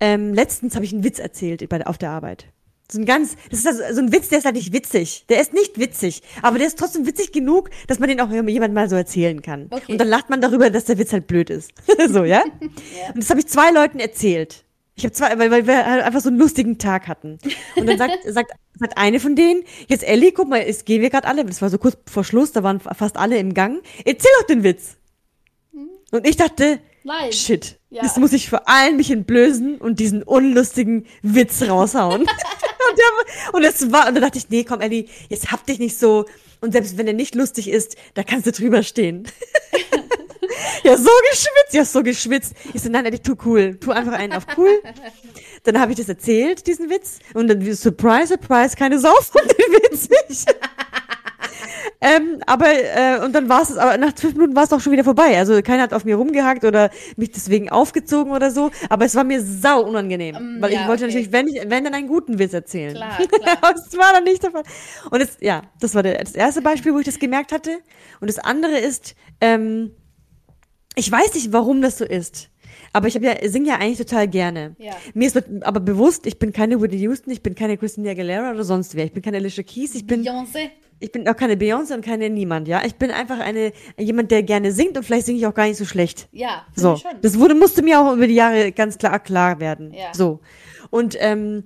ähm, letztens habe ich einen Witz erzählt bei, auf der Arbeit. So ein ganz, das ist also so ein Witz, der ist halt nicht witzig. Der ist nicht witzig, aber der ist trotzdem witzig genug, dass man den auch jemand mal so erzählen kann. Okay. Und dann lacht man darüber, dass der Witz halt blöd ist. so, ja? Ja. Und das habe ich zwei Leuten erzählt. Ich habe zwei, weil, weil wir halt einfach so einen lustigen Tag hatten. Und dann sagt, sagt, sagt eine von denen, jetzt Ellie, guck mal, jetzt gehen wir gerade alle, das war so kurz vor Schluss, da waren fast alle im Gang. Erzähl doch den Witz. Und ich dachte, Nein. shit, Ja. jetzt muss ich vor allen mich entblößen und diesen unlustigen Witz raushauen. und, der, und es war, und dann dachte ich, nee, komm, Ellie, jetzt hab dich nicht so. Und selbst wenn er nicht lustig ist, da kannst du drüber stehen. ja, so geschwitzt, ja, so geschwitzt. Ich so, nein, Ellie, tu cool. Tu einfach einen auf cool. Dann habe ich das erzählt, diesen Witz. Und dann, surprise, surprise, keine Sau von dem witzig. Ähm, aber, äh, und dann war es, aber nach fünf Minuten war es auch schon wieder vorbei. Also keiner hat auf mir rumgehackt oder mich deswegen aufgezogen oder so. Aber es war mir sau unangenehm. Ähm, weil ja, ich wollte okay. natürlich, wenn, ich, wenn dann einen guten Witz erzählen. Klar, klar. aber es war dann nicht der Fall. Und es, ja, das war der, das erste Beispiel, wo ich das gemerkt hatte. Und das andere ist, ähm, ich weiß nicht, warum das so ist. Aber ich habe ja, singe ja eigentlich total gerne. Ja. Mir ist aber bewusst, ich bin keine Whitney Houston, ich bin keine Christina Aguilera oder sonst wer. Ich bin keine Alicia Keys, ich bin, Beyoncé. Ich bin auch keine Beyoncé und keine niemand, ja. Ich bin einfach eine, jemand, der gerne singt und vielleicht singe ich auch gar nicht so schlecht. Ja, So. schon. Das wurde, musste mir auch über die Jahre ganz klar, klar werden. Ja. So. Und, ähm,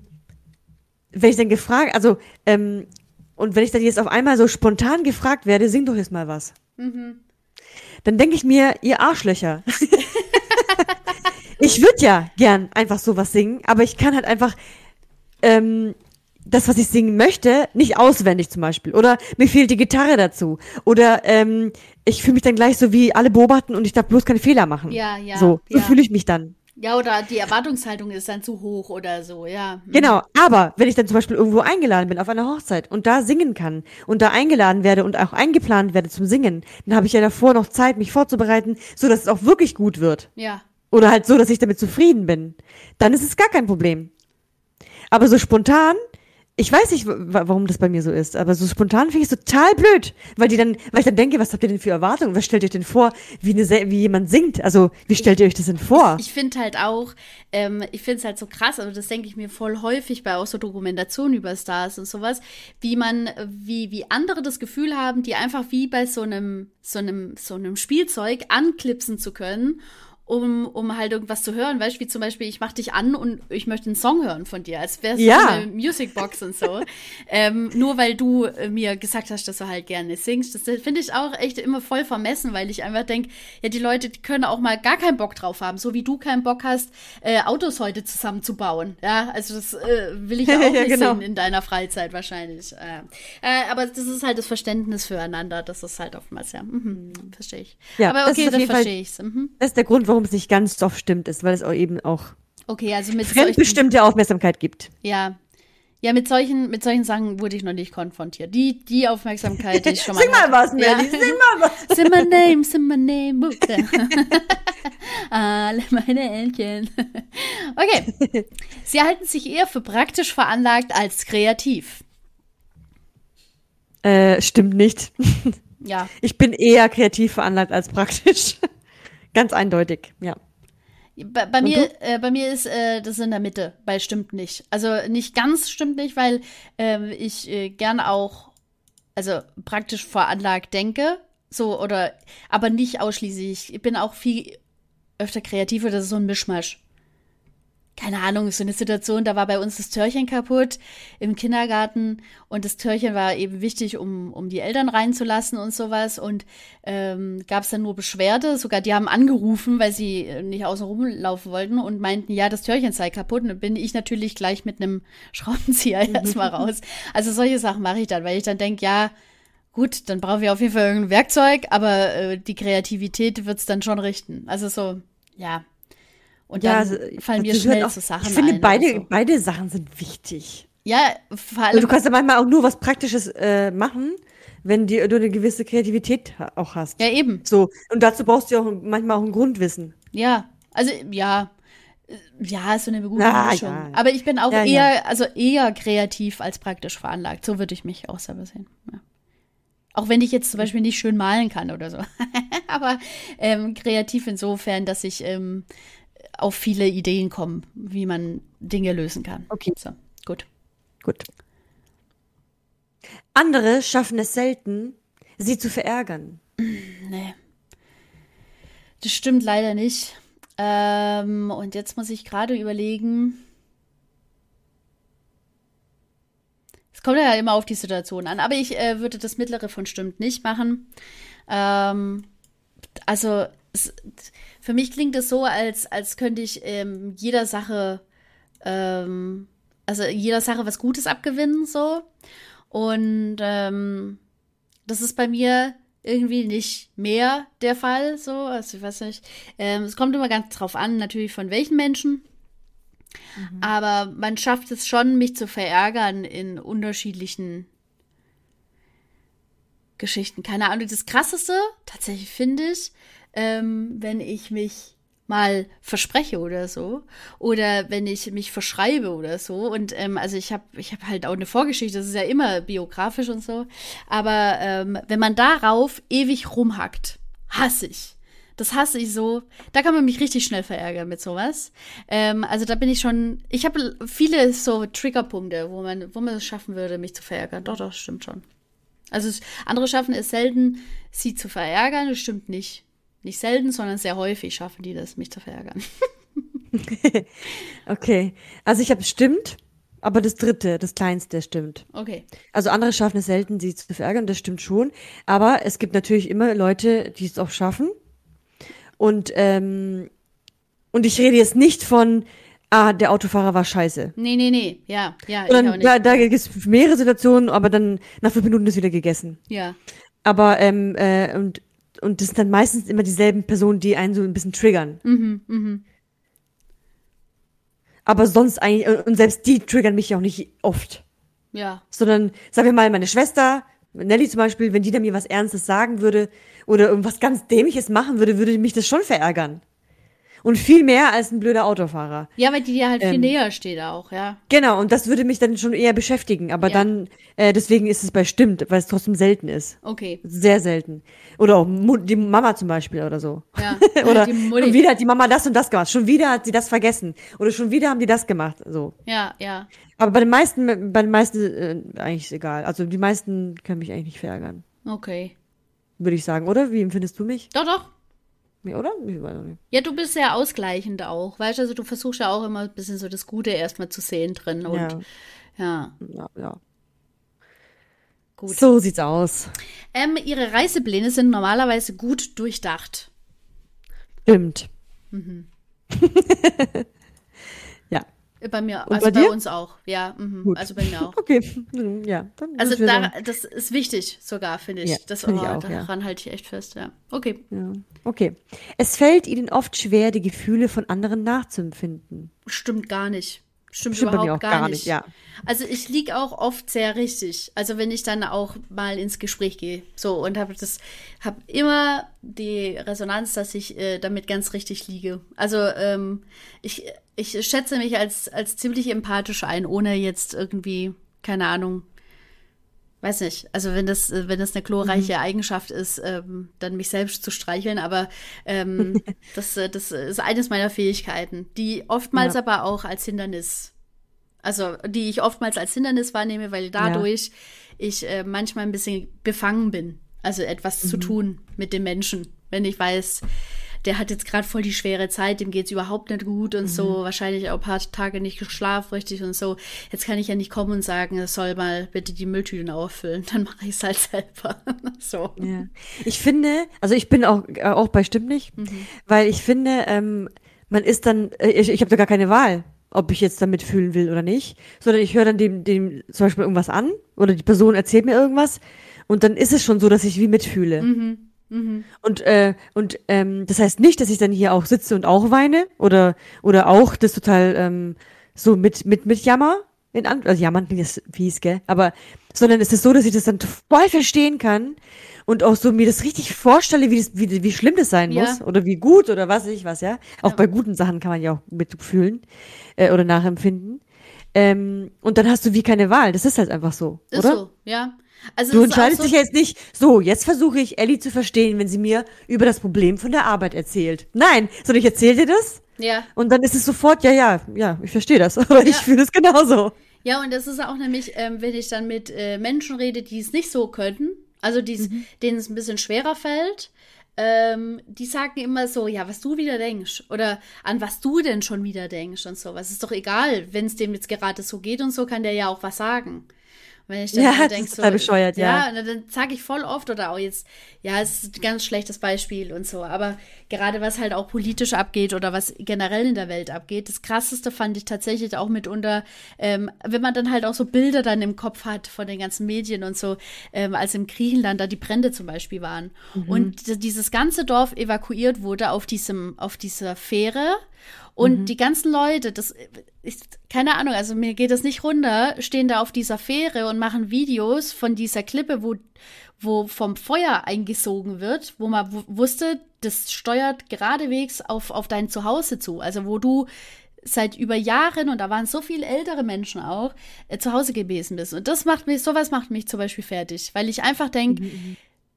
wenn ich dann gefragt, also, ähm, und wenn ich dann jetzt auf einmal so spontan gefragt werde, sing doch jetzt mal was. Mhm. Dann denke ich mir, ihr Arschlöcher. ich würde ja gern einfach sowas singen, aber ich kann halt einfach ähm, das, was ich singen möchte, nicht auswendig zum Beispiel. Oder mir fehlt die Gitarre dazu. Oder ähm, ich fühle mich dann gleich so wie alle beobachten und ich darf bloß keine Fehler machen. Ja, ja, So, so ja. fühle ich mich dann. Ja, oder die Erwartungshaltung ist dann zu hoch oder so, ja. Mhm. Genau, aber wenn ich dann zum Beispiel irgendwo eingeladen bin auf einer Hochzeit und da singen kann und da eingeladen werde und auch eingeplant werde zum Singen, dann habe ich ja davor noch Zeit, mich vorzubereiten, so dass es auch wirklich gut wird. Ja. Oder halt so, dass ich damit zufrieden bin. Dann ist es gar kein Problem. Aber so spontan, ich weiß nicht, wa- warum das bei mir so ist, aber so spontan finde ich es total blöd, weil die dann, weil ich dann denke, was habt ihr denn für Erwartungen? Was stellt ihr euch denn vor, wie, eine, wie jemand singt? Also, wie stellt ihr euch das denn vor? Ich finde halt auch, ähm, ich finde es halt so krass, also das denke ich mir voll häufig bei auch so Dokumentationen über Stars und sowas, wie man, wie, wie andere das Gefühl haben, die einfach wie bei so einem, so einem, so einem Spielzeug anklipsen zu können. Um, um halt irgendwas zu hören, weißt du, wie zum Beispiel, ich mach dich an und ich möchte einen Song hören von dir, als wäre es Ja. so eine Musicbox und so. ähm, nur weil du äh, mir gesagt hast, dass du halt gerne singst. Das finde ich auch echt immer voll vermessen, weil ich einfach denke, ja, die Leute, die können auch mal gar keinen Bock drauf haben, so wie du keinen Bock hast, äh, Autos heute zusammenzubauen. Ja, also das äh, will ich ja auch Ja, nicht genau. sehen in deiner Freizeit wahrscheinlich. Äh, äh, aber das ist halt das Verständnis füreinander, das ist halt oftmals, ja, mhm, verstehe ich. Ja, aber okay, dann verstehe ich's. Mhm. Das ist der Grund, warum es nicht ganz so oft stimmt ist, weil es auch eben auch Okay, also mit solchen, fremdbestimmte Aufmerksamkeit gibt. ja, ja, mit solchen, mit solchen Sachen wurde ich noch nicht konfrontiert. Die, die Aufmerksamkeit, die ich schon mal Sing mal hatte. was, Ja. Melly, sing mal was. Say my name, say my name. Alle meine Entchen. Okay. Sie halten sich eher für praktisch veranlagt als kreativ. Äh, stimmt nicht. Ja. Ich bin eher kreativ veranlagt als praktisch. Ganz eindeutig, ja. Bei, bei mir, äh, bei mir ist äh, das in der Mitte, bei stimmt nicht. Also nicht ganz stimmt nicht, weil ähm, ich äh, gern auch, also praktisch veranlagt denke, so oder, aber nicht ausschließlich. Ich bin auch viel öfter kreativ oder das ist so ein Mischmasch. Keine Ahnung, so eine Situation, da war bei uns das Türchen kaputt im Kindergarten und das Türchen war eben wichtig, um, um die Eltern reinzulassen und sowas und ähm, gab es dann nur Beschwerde, sogar die haben angerufen, weil sie äh, nicht außen rumlaufen wollten und meinten, ja, das Türchen sei kaputt und dann bin ich natürlich gleich mit einem Schraubenzieher erstmal raus. Also solche Sachen mache ich dann, weil ich dann denke, ja, gut, dann brauchen wir auf jeden Fall irgendein Werkzeug, aber äh, die Kreativität wird's dann schon richten. Also so, ja. Und dann also, fallen mir schnell auch- so Sachen Ich finde, ein. beide, so. beide Sachen sind wichtig. Ja, vor Also allem. du kannst ja manchmal auch nur was Praktisches äh, machen, wenn die, du eine gewisse Kreativität auch hast. ja, eben. So, und dazu brauchst du ja auch manchmal auch ein Grundwissen. Ja. Also, ja. Äh, Ja, ist so eine gute Ah, Mischung. ja. Aber ich bin auch Ja, eher, ja. also eher kreativ als praktisch veranlagt. So würde ich mich auch selber sehen. Ja. Auch wenn ich jetzt zum Beispiel nicht schön malen kann oder so. Aber ähm, kreativ insofern, dass ich ähm, auf viele Ideen kommen, wie man Dinge lösen kann. Okay. So, gut. Gut. Andere schaffen es selten, sie zu verärgern. Nee. Das stimmt leider nicht. Ähm, und jetzt muss ich gerade überlegen. Es kommt ja immer auf die Situation an, aber ich äh, würde das mittlere von stimmt nicht machen. Ähm, also es, für mich klingt es so, als, als könnte ich ähm, jeder Sache, ähm, also jeder Sache was Gutes abgewinnen, so. Und ähm, das ist bei mir irgendwie nicht mehr der Fall, so. Also ich weiß nicht. Ähm, es kommt immer ganz drauf an, natürlich von welchen Menschen. Aber man schafft es schon, mich zu verärgern in unterschiedlichen Geschichten. Keine Ahnung. Das Krasseste, tatsächlich finde ich, ähm, wenn ich mich mal verspreche oder so oder wenn ich mich verschreibe oder so. Und ähm, also ich habe ich habe halt auch eine Vorgeschichte das ist ja immer biografisch und so. Aber ähm, wenn man darauf ewig rumhackt hasse ich. Das hasse ich so. Da kann man mich richtig schnell verärgern mit sowas. Ähm, also da bin ich schon ich habe viele so Triggerpunkte wo man wo man es schaffen würde mich zu verärgern. Doch doch stimmt schon. Also andere schaffen es selten sie zu verärgern das stimmt nicht nicht selten, sondern sehr häufig schaffen die das, mich zu verärgern. Okay. Also ich habe stimmt, aber das dritte, das kleinste stimmt. Okay. Also andere schaffen es selten, sie zu verärgern, das stimmt schon. Aber es gibt natürlich immer Leute, die es auch schaffen. Und, ähm, und ich rede jetzt nicht von, ah, der Autofahrer war scheiße. Nee, nee, nee. Ja, ja, ich auch Sondern nicht. da, da gibt es mehrere Situationen, aber dann nach fünf Minuten ist wieder gegessen. Ja. Aber, ähm, äh, und, und das sind dann meistens immer dieselben Personen, die einen so ein bisschen triggern. Mhm, Aber sonst eigentlich, und- selbst die triggern mich auch nicht oft. Ja. sondern sagen wir mal meine Schwester, Nelly zum Beispiel, wenn die dann mir was Ernstes sagen würde oder irgendwas ganz Dämliches machen würde, würde mich das schon verärgern. Und viel mehr als ein blöder Autofahrer. Ja, weil die dir halt viel Ähm. näher steht auch, ja. Genau, und das würde mich dann schon eher beschäftigen. Aber Ja. dann, äh, deswegen ist es bei stimmt, weil es trotzdem selten ist. Okay. Sehr selten. Oder auch die Mama zum Beispiel oder so. Ja. oder schon wieder hat die Mama das und das gemacht. Schon wieder hat sie das vergessen. Oder schon wieder haben die das gemacht. So. Ja, ja. Aber bei den meisten, bei den meisten äh, eigentlich ist egal. Also die meisten können mich eigentlich nicht verärgern. Okay. Würde ich sagen, oder? Wie empfindest du mich? Doch, doch. Ja, oder? Ja, du bist sehr ausgleichend auch. Weißt du, also du versuchst ja auch immer ein bisschen so das Gute erstmal zu sehen drin. Und Ja. ja, Ja, ja. gut. So sieht's aus. Ähm, ihre Reisepläne sind normalerweise gut durchdacht. Stimmt. Mhm. ja. Bei mir, Und also bei bei, uns auch. Ja, mhm. Also bei mir auch. Okay. Ja. Also da, das ist wichtig sogar, finde ich. Ja, das, finde ich oh, auch, ja. daran halte ich echt fest, ja. Okay, ja. Okay. Es fällt ihnen oft schwer, die Gefühle von anderen nachzuempfinden. stimmt gar nicht. Stimmt, Stimmt bei überhaupt mir auch gar, gar nicht. nicht, ja. Also ich lieg auch oft sehr richtig. Also wenn ich dann auch mal ins Gespräch gehe, so und habe das, habe immer die Resonanz, dass ich äh, damit ganz richtig liege. Also ähm, ich, ich schätze mich als als ziemlich empathisch ein, ohne jetzt irgendwie keine Ahnung. Weiß nicht, also wenn das, äh, wenn das eine glorreiche Mhm. Eigenschaft ist, ähm, dann mich selbst zu streicheln, aber ähm, das, äh, das ist eines meiner Fähigkeiten, die oftmals Ja. aber auch als Hindernis also die ich oftmals als Hindernis wahrnehme, weil dadurch ich äh, manchmal ein bisschen befangen bin. Also etwas zu tun mit dem Menschen. Wenn ich weiß, der hat jetzt gerade voll die schwere Zeit, dem geht's überhaupt nicht gut und so, wahrscheinlich auch ein paar Tage nicht geschlafen richtig und so. Jetzt kann ich ja nicht kommen und sagen, er soll mal bitte die Mülltüten auffüllen. Dann mache ich es halt selber. so. Ja. Ich finde, also ich bin auch, äh, auch bei Stimmt nicht, weil ich finde, ähm, man ist dann, äh, ich, ich habe da gar keine Wahl, ob ich jetzt damit fühlen will oder nicht, sondern ich höre dann dem, dem zum Beispiel irgendwas an oder die Person erzählt mir irgendwas und dann ist es schon so, dass ich wie mitfühle. Und, äh, und ähm, das heißt nicht, dass ich dann hier auch sitze und auch weine oder, oder auch das total ähm, so mit, mit, mit Jammer, in An also jammern klingt jetzt fies, gell? Aber, sondern es ist so, dass ich das dann voll verstehen kann und auch so mir das richtig vorstelle, wie, das, wie, wie schlimm das sein Ja. muss oder wie gut oder was weiß ich was, ja. Auch bei guten Sachen kann man ja auch mitfühlen äh, oder nachempfinden. Ähm, und dann hast du wie keine Wahl. Das ist halt einfach so, Ist oder? so, ja. Also Du entscheidest so, dich jetzt nicht, so, jetzt versuche ich Ellie zu verstehen, wenn sie mir über das Problem von der Arbeit erzählt. Nein, sondern ich erzähle dir das Ja. Und dann ist es sofort, ja, ja, ja, ich verstehe das, aber ich fühle es genauso. Ja, und das ist auch nämlich, ähm, wenn ich dann mit äh, Menschen rede, die es nicht so können, also Mhm. denen es ein bisschen schwerer fällt, ähm, die sagen immer so, ja, was du wieder denkst oder an was du denn schon wieder denkst und so. Was ist doch egal, wenn es dem jetzt gerade so geht und so, kann der ja auch was sagen. Und Wenn ich dann Ja, immer das ist total bescheuert, ja. Ja, dann, dann sage ich voll oft oder auch jetzt, ja, es ist ein ganz schlechtes Beispiel und so, aber gerade was halt auch politisch abgeht oder was generell in der Welt abgeht, das krasseste fand ich tatsächlich auch mitunter, ähm, wenn man dann halt auch so Bilder dann im Kopf hat von den ganzen Medien und so, ähm, als im Griechenland da die Brände zum Beispiel waren. Und d- dieses ganze Dorf evakuiert wurde auf diesem, auf dieser Fähre. Und die ganzen Leute, das ist, keine Ahnung, also mir geht das nicht runter, stehen da auf dieser Fähre und machen Videos von dieser Klippe, wo, wo vom Feuer eingesogen wird, wo man wu- wusste, das steuert geradewegs auf, auf dein Zuhause zu. Also wo du seit über Jahren, und da waren so viele ältere Menschen auch, äh, zu Hause gewesen bist. Und das macht mich, sowas macht mich zum Beispiel fertig, weil ich einfach denke,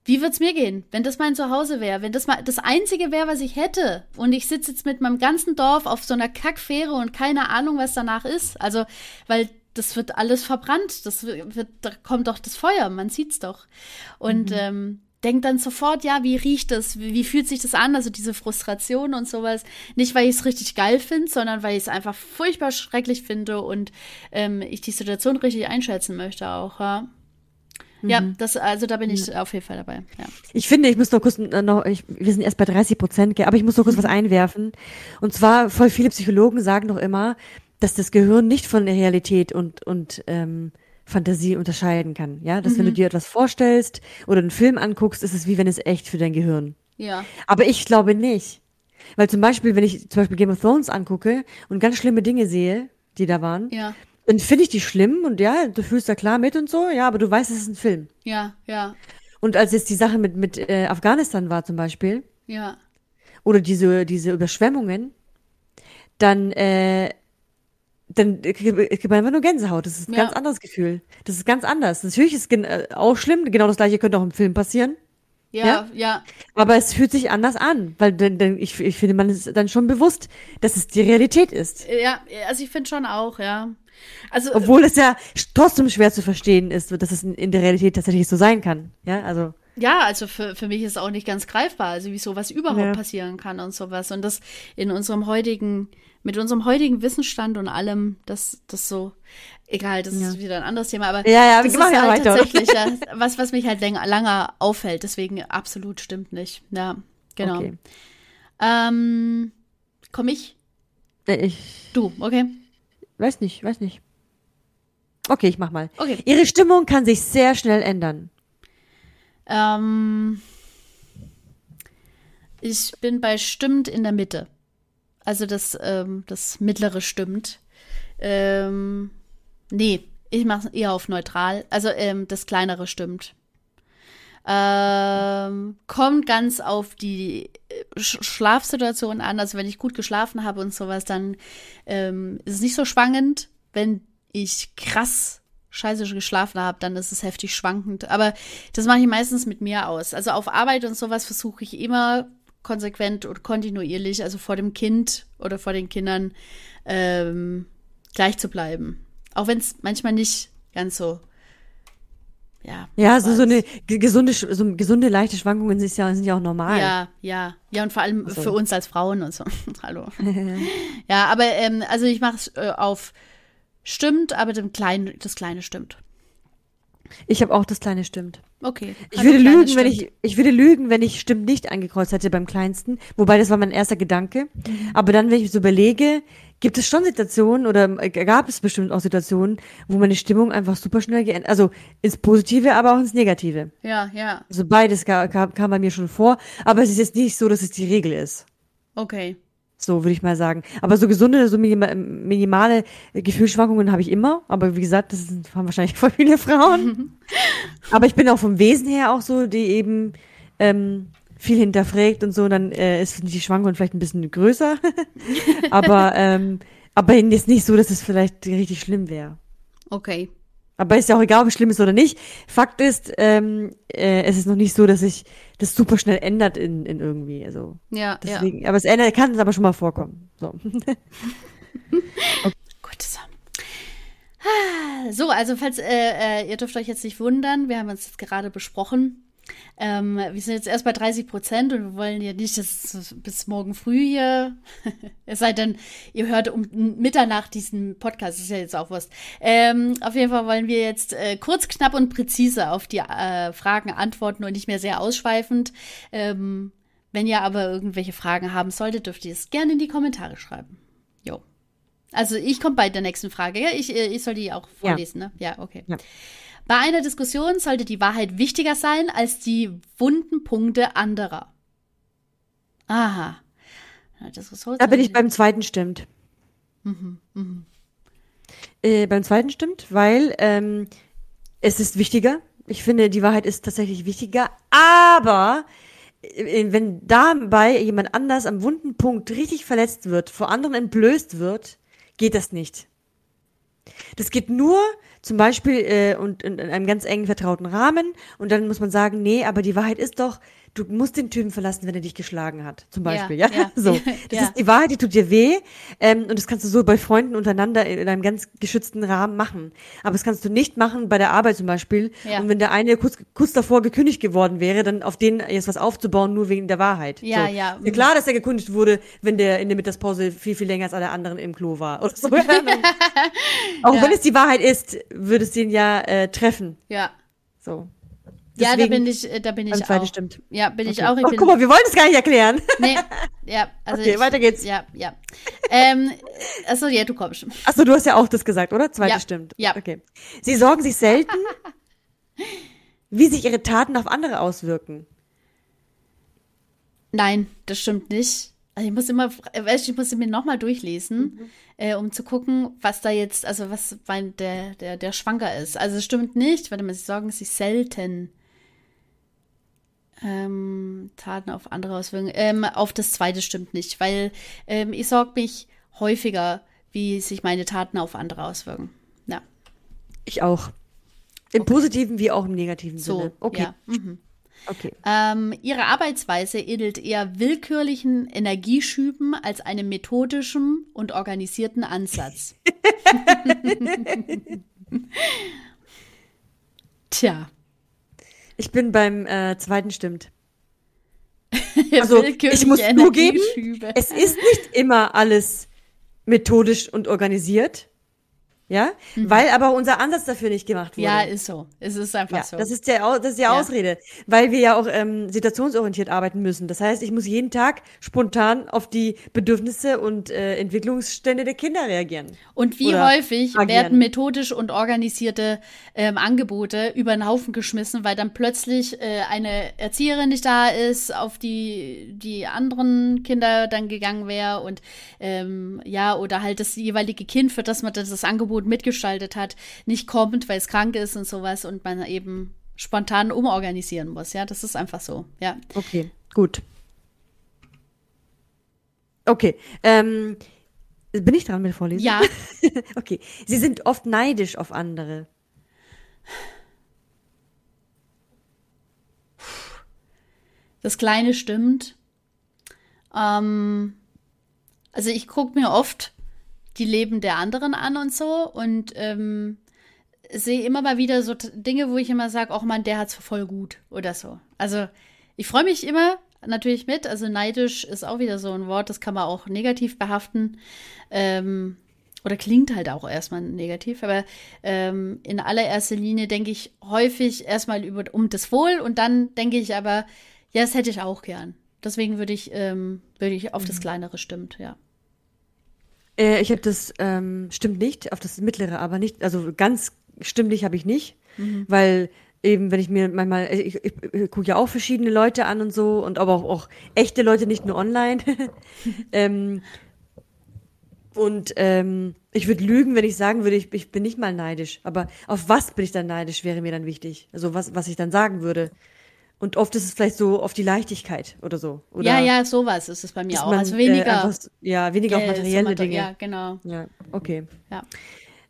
wie wird's mir gehen, wenn das mein Zuhause wäre, wenn das mal das einzige wäre, was ich hätte und ich sitze jetzt mit meinem ganzen Dorf auf so einer Kackfähre und keine Ahnung, was danach ist. Also, weil das wird alles verbrannt, das wird, da kommt doch das Feuer, man sieht's doch. Und ähm, denkt dann sofort, ja, wie riecht das, wie, wie fühlt sich das an, also diese Frustration und sowas. Nicht, weil ich es richtig geil finde, sondern weil ich es einfach furchtbar schrecklich finde und ähm, ich die Situation richtig einschätzen möchte auch, ja. Ja, das, also da bin ich auf jeden Fall dabei. Ja. Ich finde, ich muss noch kurz äh, noch, ich, wir sind erst bei 30 Prozent, aber ich muss noch kurz was einwerfen. Und zwar, voll viele Psychologen sagen doch immer, dass das Gehirn nicht von der Realität und, und ähm, Fantasie unterscheiden kann. Ja, dass wenn du dir etwas vorstellst oder einen Film anguckst, ist es wie wenn es echt für dein Gehirn. Ja. Aber ich glaube nicht. Weil zum Beispiel, wenn ich zum Beispiel Game of Thrones angucke und ganz schlimme Dinge sehe, die da waren, Ja. Dann finde ich die schlimm und ja, du fühlst da klar mit und so, ja, aber du weißt, es ist ein Film. Ja, ja, Und als jetzt die Sache mit, mit äh, Afghanistan war zum Beispiel, ja. oder diese, diese Überschwemmungen, dann, äh, dann kriegt kriegt man einfach nur Gänsehaut. Das ist ein Ja. ganz anderes Gefühl. Das ist ganz anders. Natürlich ist es äh, auch schlimm, genau das gleiche könnte auch im Film passieren, Ja, Ja? ja, aber es fühlt sich anders an, weil denn, denn ich, ich finde, man ist dann schon bewusst, dass es die Realität ist. ja, also ich finde schon auch, ja. Also, Obwohl es ja trotzdem schwer zu verstehen ist, dass es in, der Realität tatsächlich so sein kann. Ja, also. ja, also für, für mich ist auch nicht ganz greifbar, also wie sowas überhaupt Ja. passieren kann und sowas. Und das in unserem heutigen, mit unserem heutigen Wissensstand und allem, das, das so, egal, das ist wieder ein anderes Thema, aber Ja, ja, das wir machen ist ja halt weiter. tatsächlich ja, was, was mich halt länger, lange auffällt, deswegen absolut stimmt nicht. Ja, genau. Okay. Ähm, komm ich? Äh, Ich Du, okay. Weiß nicht, weiß nicht. Okay, ich mach mal. Okay. Ihre Stimmung kann sich sehr schnell ändern. Ähm, ich bin bei stimmt in der Mitte. Also das, ähm, das mittlere stimmt. Ähm, nee, ich mache eher auf neutral. Also ähm, das kleinere stimmt. Ähm, kommt ganz auf die äh, Sch Schlafsituation an. Also wenn ich gut geschlafen habe und sowas, dann ähm, ist es nicht so schwankend. Wenn ich krass scheiße geschlafen habe, dann ist es heftig schwankend. Aber das mache ich meistens mit mir aus. Also auf Arbeit und sowas versuche ich immer konsequent und kontinuierlich, also vor dem Kind oder vor den Kindern, ähm, gleich zu bleiben. Auch wenn es manchmal nicht ganz so, ja. Ja, so, so eine ge- gesunde, so gesunde, leichte Schwankungen sind ja, sind ja auch normal. Ja, ja, ja, und vor allem so. für uns als Frauen und so. Hallo. ja, aber ähm, also ich mache es äh, auf stimmt, aber dem kleinen, das kleine stimmt. Ich habe auch das kleine stimmt. Okay. Ich also würde lügen, wenn stimmt. ich, ich würde lügen, wenn ich stimmt nicht angekreuzt hätte beim kleinsten. Wobei das war mein erster Gedanke. Mhm. Aber dann, wenn ich so überlege, gibt es schon Situationen oder gab es bestimmt auch Situationen, wo meine Stimmung einfach super schnell geändert, also ins Positive, aber auch ins Negative. Ja, ja, Also beides kam, kam, kam bei mir schon vor, aber es ist jetzt nicht so, dass es die Regel ist. okay. So würde ich mal sagen. Aber so gesunde, so minima, minimale Gefühlsschwankungen habe ich immer. Aber wie gesagt, das sind, haben wahrscheinlich voll viele Frauen. aber ich bin auch vom Wesen her auch so, die eben ähm, viel hinterfragt und so. Dann äh, ist die Schwankung vielleicht ein bisschen größer. aber ähm, aber jetzt nicht so, dass es vielleicht richtig schlimm wäre. Okay. Aber ist ja auch egal, ob es schlimm ist oder nicht. Fakt ist, ähm, äh, es ist noch nicht so, dass sich das super schnell ändert in, in irgendwie. Also Ja, deswegen, ja. aber es ändert, kann es aber schon mal vorkommen. So. Gut, so. Ah, So, also falls äh, äh, ihr dürft euch jetzt nicht wundern, wir haben uns jetzt gerade besprochen. Ähm, wir sind jetzt erst bei 30 Prozent und wir wollen ja nicht, dass es bis morgen früh hier, es sei denn, ihr hört um Mitternacht diesen Podcast, ist ja jetzt auch was. Ähm, auf jeden Fall wollen wir jetzt äh, kurz, knapp und präzise auf die äh, Fragen antworten und nicht mehr sehr ausschweifend. Ähm, wenn ihr aber irgendwelche Fragen haben solltet, dürft ihr es gerne in die Kommentare schreiben. Jo. Also ich komme bei der nächsten Frage. Ja, ich, äh, ich soll die auch vorlesen, ne? Ja, okay. Ja. Bei einer Diskussion sollte die Wahrheit wichtiger sein als die wunden Punkte anderer. Aha. Da bin ich beim zweiten stimmt. Äh, beim zweiten stimmt, weil ähm, es ist wichtiger. Ich finde, die Wahrheit ist tatsächlich wichtiger. Aber äh, wenn dabei jemand anders am wunden Punkt richtig verletzt wird, vor anderen entblößt wird, geht das nicht. Das geht nur zum Beispiel äh, und in, in einem ganz engen vertrauten Rahmen. Und dann muss man sagen, nee, aber die Wahrheit ist doch, du musst den Typen verlassen, wenn er dich geschlagen hat, zum Beispiel, ja. ja. So, das Ja. ist die Wahrheit, die tut dir weh ähm, und das kannst du so bei Freunden untereinander in einem ganz geschützten Rahmen machen. Aber das kannst du nicht machen bei der Arbeit zum Beispiel. Ja. Und wenn der eine kurz, kurz davor gekündigt geworden wäre, dann auf den jetzt was aufzubauen, nur wegen der Wahrheit. Ja, so. ja. Klar, dass er gekündigt wurde, wenn der in der Mittagspause viel, viel länger als alle anderen im Klo war. Oder so. Auch Ja. wenn es die Wahrheit ist, würde es den ja äh, treffen. Ja. So. Ja, da Deswegen bin ich, äh, da bin ich auch. stimmt. Ja, bin ich Okay. auch. Ich oh, guck mal, wir wollen es gar nicht erklären. Nee, ja, also Okay, ich, weiter geht's. Ja, ja. ähm, achso, ja, du kommst. Achso, du hast ja auch das gesagt, oder? Zweite Ja. stimmt. Ja. Okay. Sie sorgen sich selten, wie sich ihre Taten auf andere auswirken. Nein, das stimmt nicht. Also ich muss immer, ich muss sie mir nochmal durchlesen, äh, um zu gucken, was da jetzt, also was mein, der, der, der Schwanker ist. Also es stimmt nicht, warte mal, sie sorgen sich selten ähm, Taten auf andere auswirken. Ähm, auf das zweite stimmt nicht, weil ähm, ich sorge mich häufiger, wie sich meine Taten auf andere auswirken. Ja, Ich auch. Im positiven wie auch im negativen so. Sinne. Okay. Ja. Mhm. Okay. Ähm, ihre Arbeitsweise ähnelt eher willkürlichen Energieschüben als einem methodischen und organisierten Ansatz. Tja. Ich bin beim äh, zweiten stimmt. Also, ich muss zugeben, Energieschübe. es ist nicht immer alles methodisch und organisiert. Ja? Weil aber unser Ansatz dafür nicht gemacht wurde. Mhm. Ja, ist so. Es ist einfach Ja, so. das ist der, das ist die Ja. Ausrede, weil wir ja auch ähm, situationsorientiert arbeiten müssen. Das heißt, ich muss jeden Tag spontan auf die Bedürfnisse und äh, Entwicklungsstände der Kinder reagieren. Und wie häufig agieren. werden methodisch und organisierte ähm, Angebote über den Haufen geschmissen, weil dann plötzlich äh, eine Erzieherin nicht da ist, auf die die anderen Kinder dann gegangen wäre und ähm, ja, oder halt das jeweilige Kind, für das man das, das Angebot mitgestaltet hat, nicht kommt, weil es krank ist und sowas und man eben spontan umorganisieren muss. Ja, das ist einfach so. Ja. Okay, gut. Okay, ähm, bin ich dran mit Vorlesen? Ja, Okay, sie sind oft neidisch auf andere. Das Kleine stimmt. Ähm, also ich gucke mir oft die Leben der anderen an und so und ähm, sehe immer mal wieder so Dinge, wo ich immer sage, auch man, der hat's voll gut oder so. Also ich freue mich immer natürlich mit. Also neidisch ist auch wieder so ein Wort, das kann man auch negativ behaften. Ähm, oder klingt halt auch erstmal negativ, aber ähm, in allererster Linie denke ich häufig erstmal über um das Wohl und dann denke ich aber, ja, das hätte ich auch gern. Deswegen würde ich, ähm, würde ich auf das Kleinere stimmt, ja. Äh, ich habe das, ähm, stimmt nicht, auf das mittlere, aber nicht, also ganz stimmlich habe ich nicht, weil eben, wenn ich mir manchmal, äh, ich, ich, ich gucke ja auch verschiedene Leute an und so und aber auch, auch echte Leute, nicht nur online. ähm, und ähm, ich würde lügen, wenn ich sagen würde, ich, ich bin nicht mal neidisch. Aber auf was bin ich dann neidisch, wäre mir dann wichtig. Also was, was ich dann sagen würde. Und oft ist es vielleicht so auf die Leichtigkeit oder so. Oder ja, ja, sowas ist es bei mir auch. man, also äh, weniger einfach, ja, weniger auf materielle mater- Dinge. Ja, genau. Ja, okay. Ja.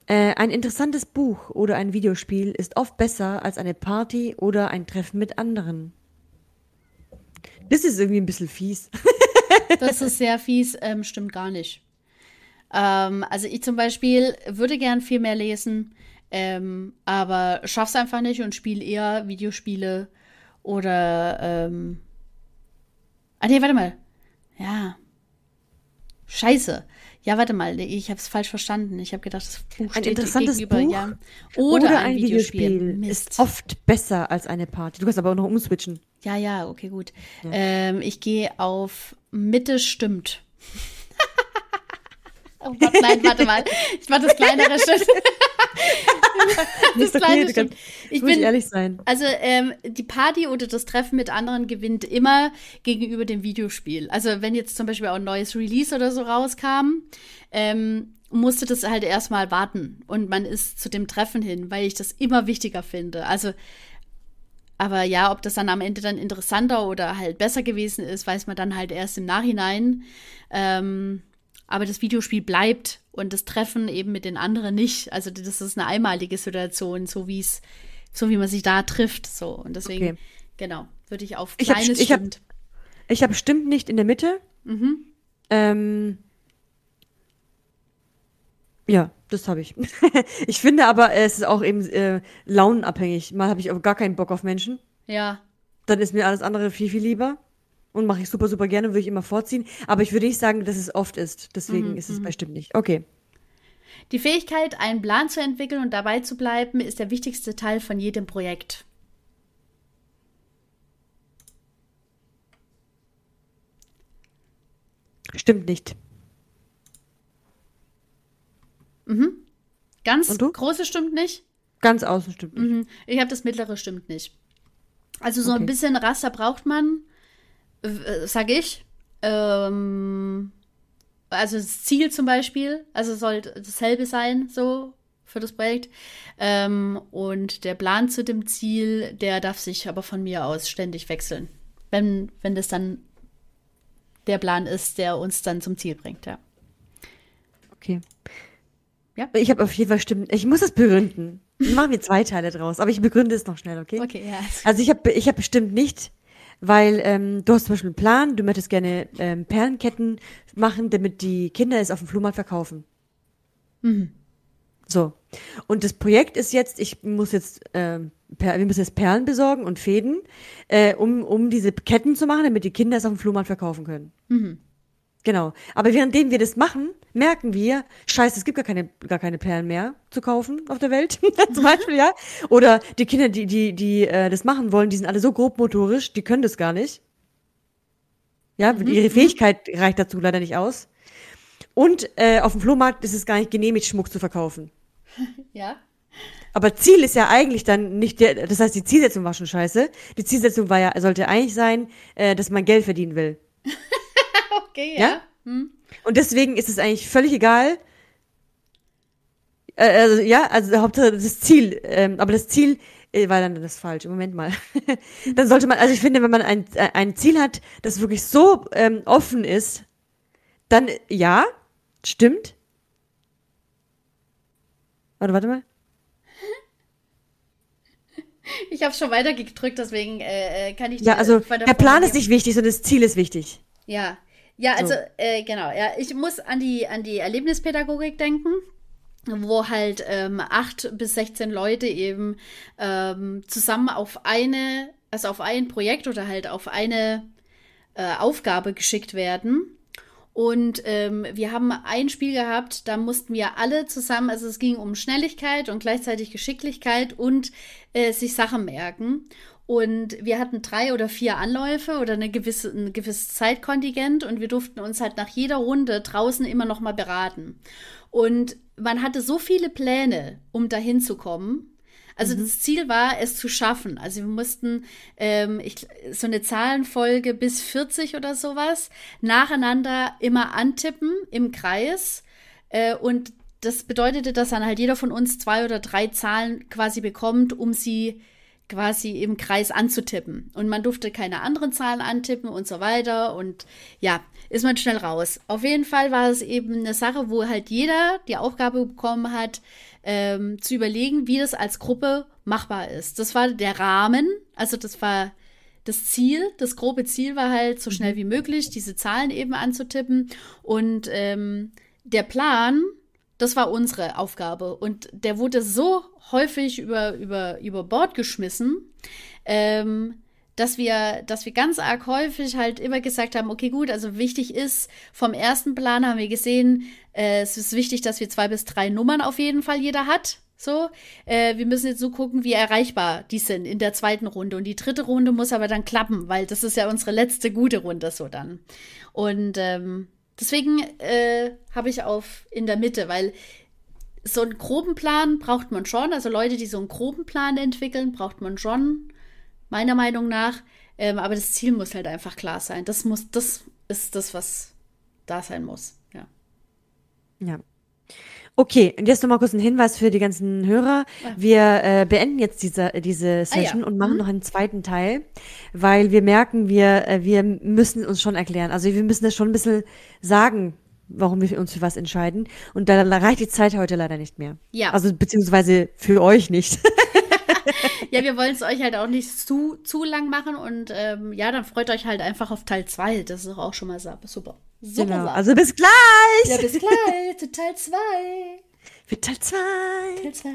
Äh, ein interessantes Buch oder ein Videospiel ist oft besser als eine Party oder ein Treffen mit anderen. Das ist irgendwie ein bisschen fies. Das ist sehr fies, ähm, stimmt gar nicht. Ähm, also ich zum Beispiel würde gern viel mehr lesen, ähm, aber schaff's einfach nicht und spiele eher Videospiele oder ähm Ah nee, warte mal. Ja. Scheiße. Ja, warte mal, ich habe es falsch verstanden. Ich habe gedacht, das Buch ein interessantes gegenüber, Buch ja. Oder, oder ein, ein, Videospiel, Videospiel ist oft besser als eine Party. Du kannst aber auch noch umswitchen. Ja, ja, okay, gut. Ja. Ähm, ich gehe auf Mitte stimmt. oh Gott, nein, warte mal. Ich mache das kleinere Schild. das okay, du kannst, ich bin ehrlich sein. Also ähm, die Party oder das Treffen mit anderen gewinnt immer gegenüber dem Videospiel. Also wenn jetzt zum Beispiel auch ein neues Release oder so rauskam, ähm, musste das halt erstmal warten und man ist zu dem Treffen hin, weil ich das immer wichtiger finde. Also aber ja, ob das dann am Ende dann interessanter oder halt besser gewesen ist, weiß man dann halt erst im Nachhinein. Ähm, aber das Videospiel bleibt und das Treffen eben mit den anderen nicht. Also das ist eine einmalige Situation, so wie es, so wie man sich da trifft. So und deswegen, okay. genau, würde ich auf kleines ich hab, stimmt. Ich habe hab stimmt nicht in der Mitte. Mhm. Ähm, ja, das habe ich. ich finde aber, es ist auch eben äh, launenabhängig. Mal habe ich auch gar keinen Bock auf Menschen. Ja. Dann ist mir alles andere viel, viel lieber. Und mache ich super, super gerne, würde ich immer vorziehen. Aber ich würde nicht sagen, dass es oft ist. Deswegen mhm, ist es mhm. bestimmt nicht. Okay. Die Fähigkeit, einen Plan zu entwickeln und dabei zu bleiben, ist der wichtigste Teil von jedem Projekt. Stimmt nicht. Mhm. Ganz große stimmt nicht? Ganz außen stimmt nicht. Mhm. Ich habe das mittlere stimmt nicht. Also so okay. ein bisschen Raster braucht man, sag ich. Ähm, also das Ziel zum Beispiel, also soll dasselbe sein, so für das Projekt. Ähm, und der Plan zu dem Ziel, der darf sich aber von mir aus ständig wechseln. Wenn, wenn das dann der Plan ist, der uns dann zum Ziel bringt, ja. Okay. Ja. Ich habe auf jeden Fall Stimmen. Ich muss es begründen. Machen wir zwei Teile draus, aber ich begründe es noch schnell, okay? Okay, ja. Also ich habe ich hab bestimmt nicht, weil ähm, du hast zum Beispiel einen Plan, du möchtest gerne ähm, Perlenketten machen, damit die Kinder es auf dem Flohmarkt verkaufen. Mhm. So. Und das Projekt ist jetzt, ich muss jetzt, per, wir müssen jetzt Perlen besorgen und Fäden, äh, um, um diese Ketten zu machen, damit die Kinder es auf dem Flohmarkt verkaufen können. Mhm. Genau. Aber währenddem wir das machen, merken wir, scheiße, es gibt gar keine, gar keine Perlen mehr zu kaufen auf der Welt, zum Beispiel, ja. Oder die Kinder, die, die, die äh, das machen wollen, die sind alle so grobmotorisch, die können das gar nicht. Ja, mhm. ihre mhm. Fähigkeit reicht dazu leider nicht aus. Und äh, auf dem Flohmarkt ist es gar nicht genehmigt, Schmuck zu verkaufen. Ja. Aber Ziel ist ja eigentlich dann nicht der, das heißt, die Zielsetzung war schon scheiße. Die Zielsetzung war ja, sollte eigentlich sein, äh, dass man Geld verdienen will. okay, ja. ja? Hm. Und deswegen ist es eigentlich völlig egal. Äh, also, ja, also Hauptsache das Ziel. Ähm, aber das Ziel äh, war dann das falsch. Moment mal. dann sollte man, also ich finde, wenn man ein, äh, ein Ziel hat, das wirklich so ähm, offen ist, dann ja, stimmt. Warte, warte mal. Ich habe schon weiter gedrückt, deswegen äh, äh kann ich. Ja, also der Plan ist nicht wichtig, sondern das Ziel ist wichtig. Ja, ja, also so. äh, genau, ja, ich muss an die an die Erlebnispädagogik denken wo halt ähm, acht bis 16 Leute eben ähm, zusammen auf eine, also auf ein Projekt oder halt auf eine äh, Aufgabe geschickt werden. Und ähm, wir haben ein Spiel gehabt, da mussten wir alle zusammen, also es ging um Schnelligkeit und gleichzeitig Geschicklichkeit und äh, sich Sachen merken. Und wir hatten drei oder vier Anläufe oder eine gewisse, ein gewisses Zeitkontingent und wir durften uns halt nach jeder Runde draußen immer noch mal beraten. Und man hatte so viele Pläne, um dahin zu kommen. Also mhm. das Ziel war, es zu schaffen. Also wir mussten ähm, ich, so eine Zahlenfolge bis 40 oder sowas nacheinander immer antippen im Kreis. Äh, und das bedeutete, dass dann halt jeder von uns zwei oder drei Zahlen quasi bekommt, um sie quasi im Kreis anzutippen. Und man durfte keine anderen Zahlen antippen und so weiter. Und ja, ist man schnell raus. Auf jeden Fall war es eben eine Sache, wo halt jeder die Aufgabe bekommen hat, ähm, zu überlegen, wie das als Gruppe machbar ist. Das war der Rahmen, also das war das Ziel, das grobe Ziel war halt, so schnell wie möglich diese Zahlen eben anzutippen. Und ähm, der Plan, das war unsere Aufgabe. Und der wurde so häufig über, über, über Bord geschmissen, ähm, dass wir, dass wir ganz arg häufig halt immer gesagt haben, okay, gut, also wichtig ist, vom ersten Plan haben wir gesehen, äh, es ist wichtig, dass wir zwei bis drei Nummern auf jeden Fall jeder hat. So, äh, wir müssen jetzt so gucken, wie erreichbar die sind in der zweiten Runde. Und die dritte Runde muss aber dann klappen, weil das ist ja unsere letzte gute Runde so dann. Und ähm, deswegen äh, habe ich auf in der Mitte, weil so einen groben Plan braucht man schon. Also Leute, die so einen groben Plan entwickeln, braucht man schon, meiner Meinung nach. Ähm, aber das Ziel muss halt einfach klar sein. Das muss, das ist das, was da sein muss. Ja. Ja. Okay, und jetzt nochmal kurz ein Hinweis für die ganzen Hörer. Wir äh, beenden jetzt diese, diese Session ja. und machen Mhm. noch einen zweiten Teil, weil wir merken, wir, äh, wir müssen uns schon erklären. Also wir müssen das schon ein bisschen sagen, warum wir uns für was entscheiden. Und da reicht die Zeit heute leider nicht mehr. Ja. Also beziehungsweise für euch nicht. Ja, wir wollen es euch halt auch nicht zu, zu lang machen und ähm, ja, dann freut euch halt einfach auf Teil 2. Das ist doch auch schon mal super. Super. genau. Also bis gleich ja, bis gleich zu Teil 2. für Teil 2. Teil 2.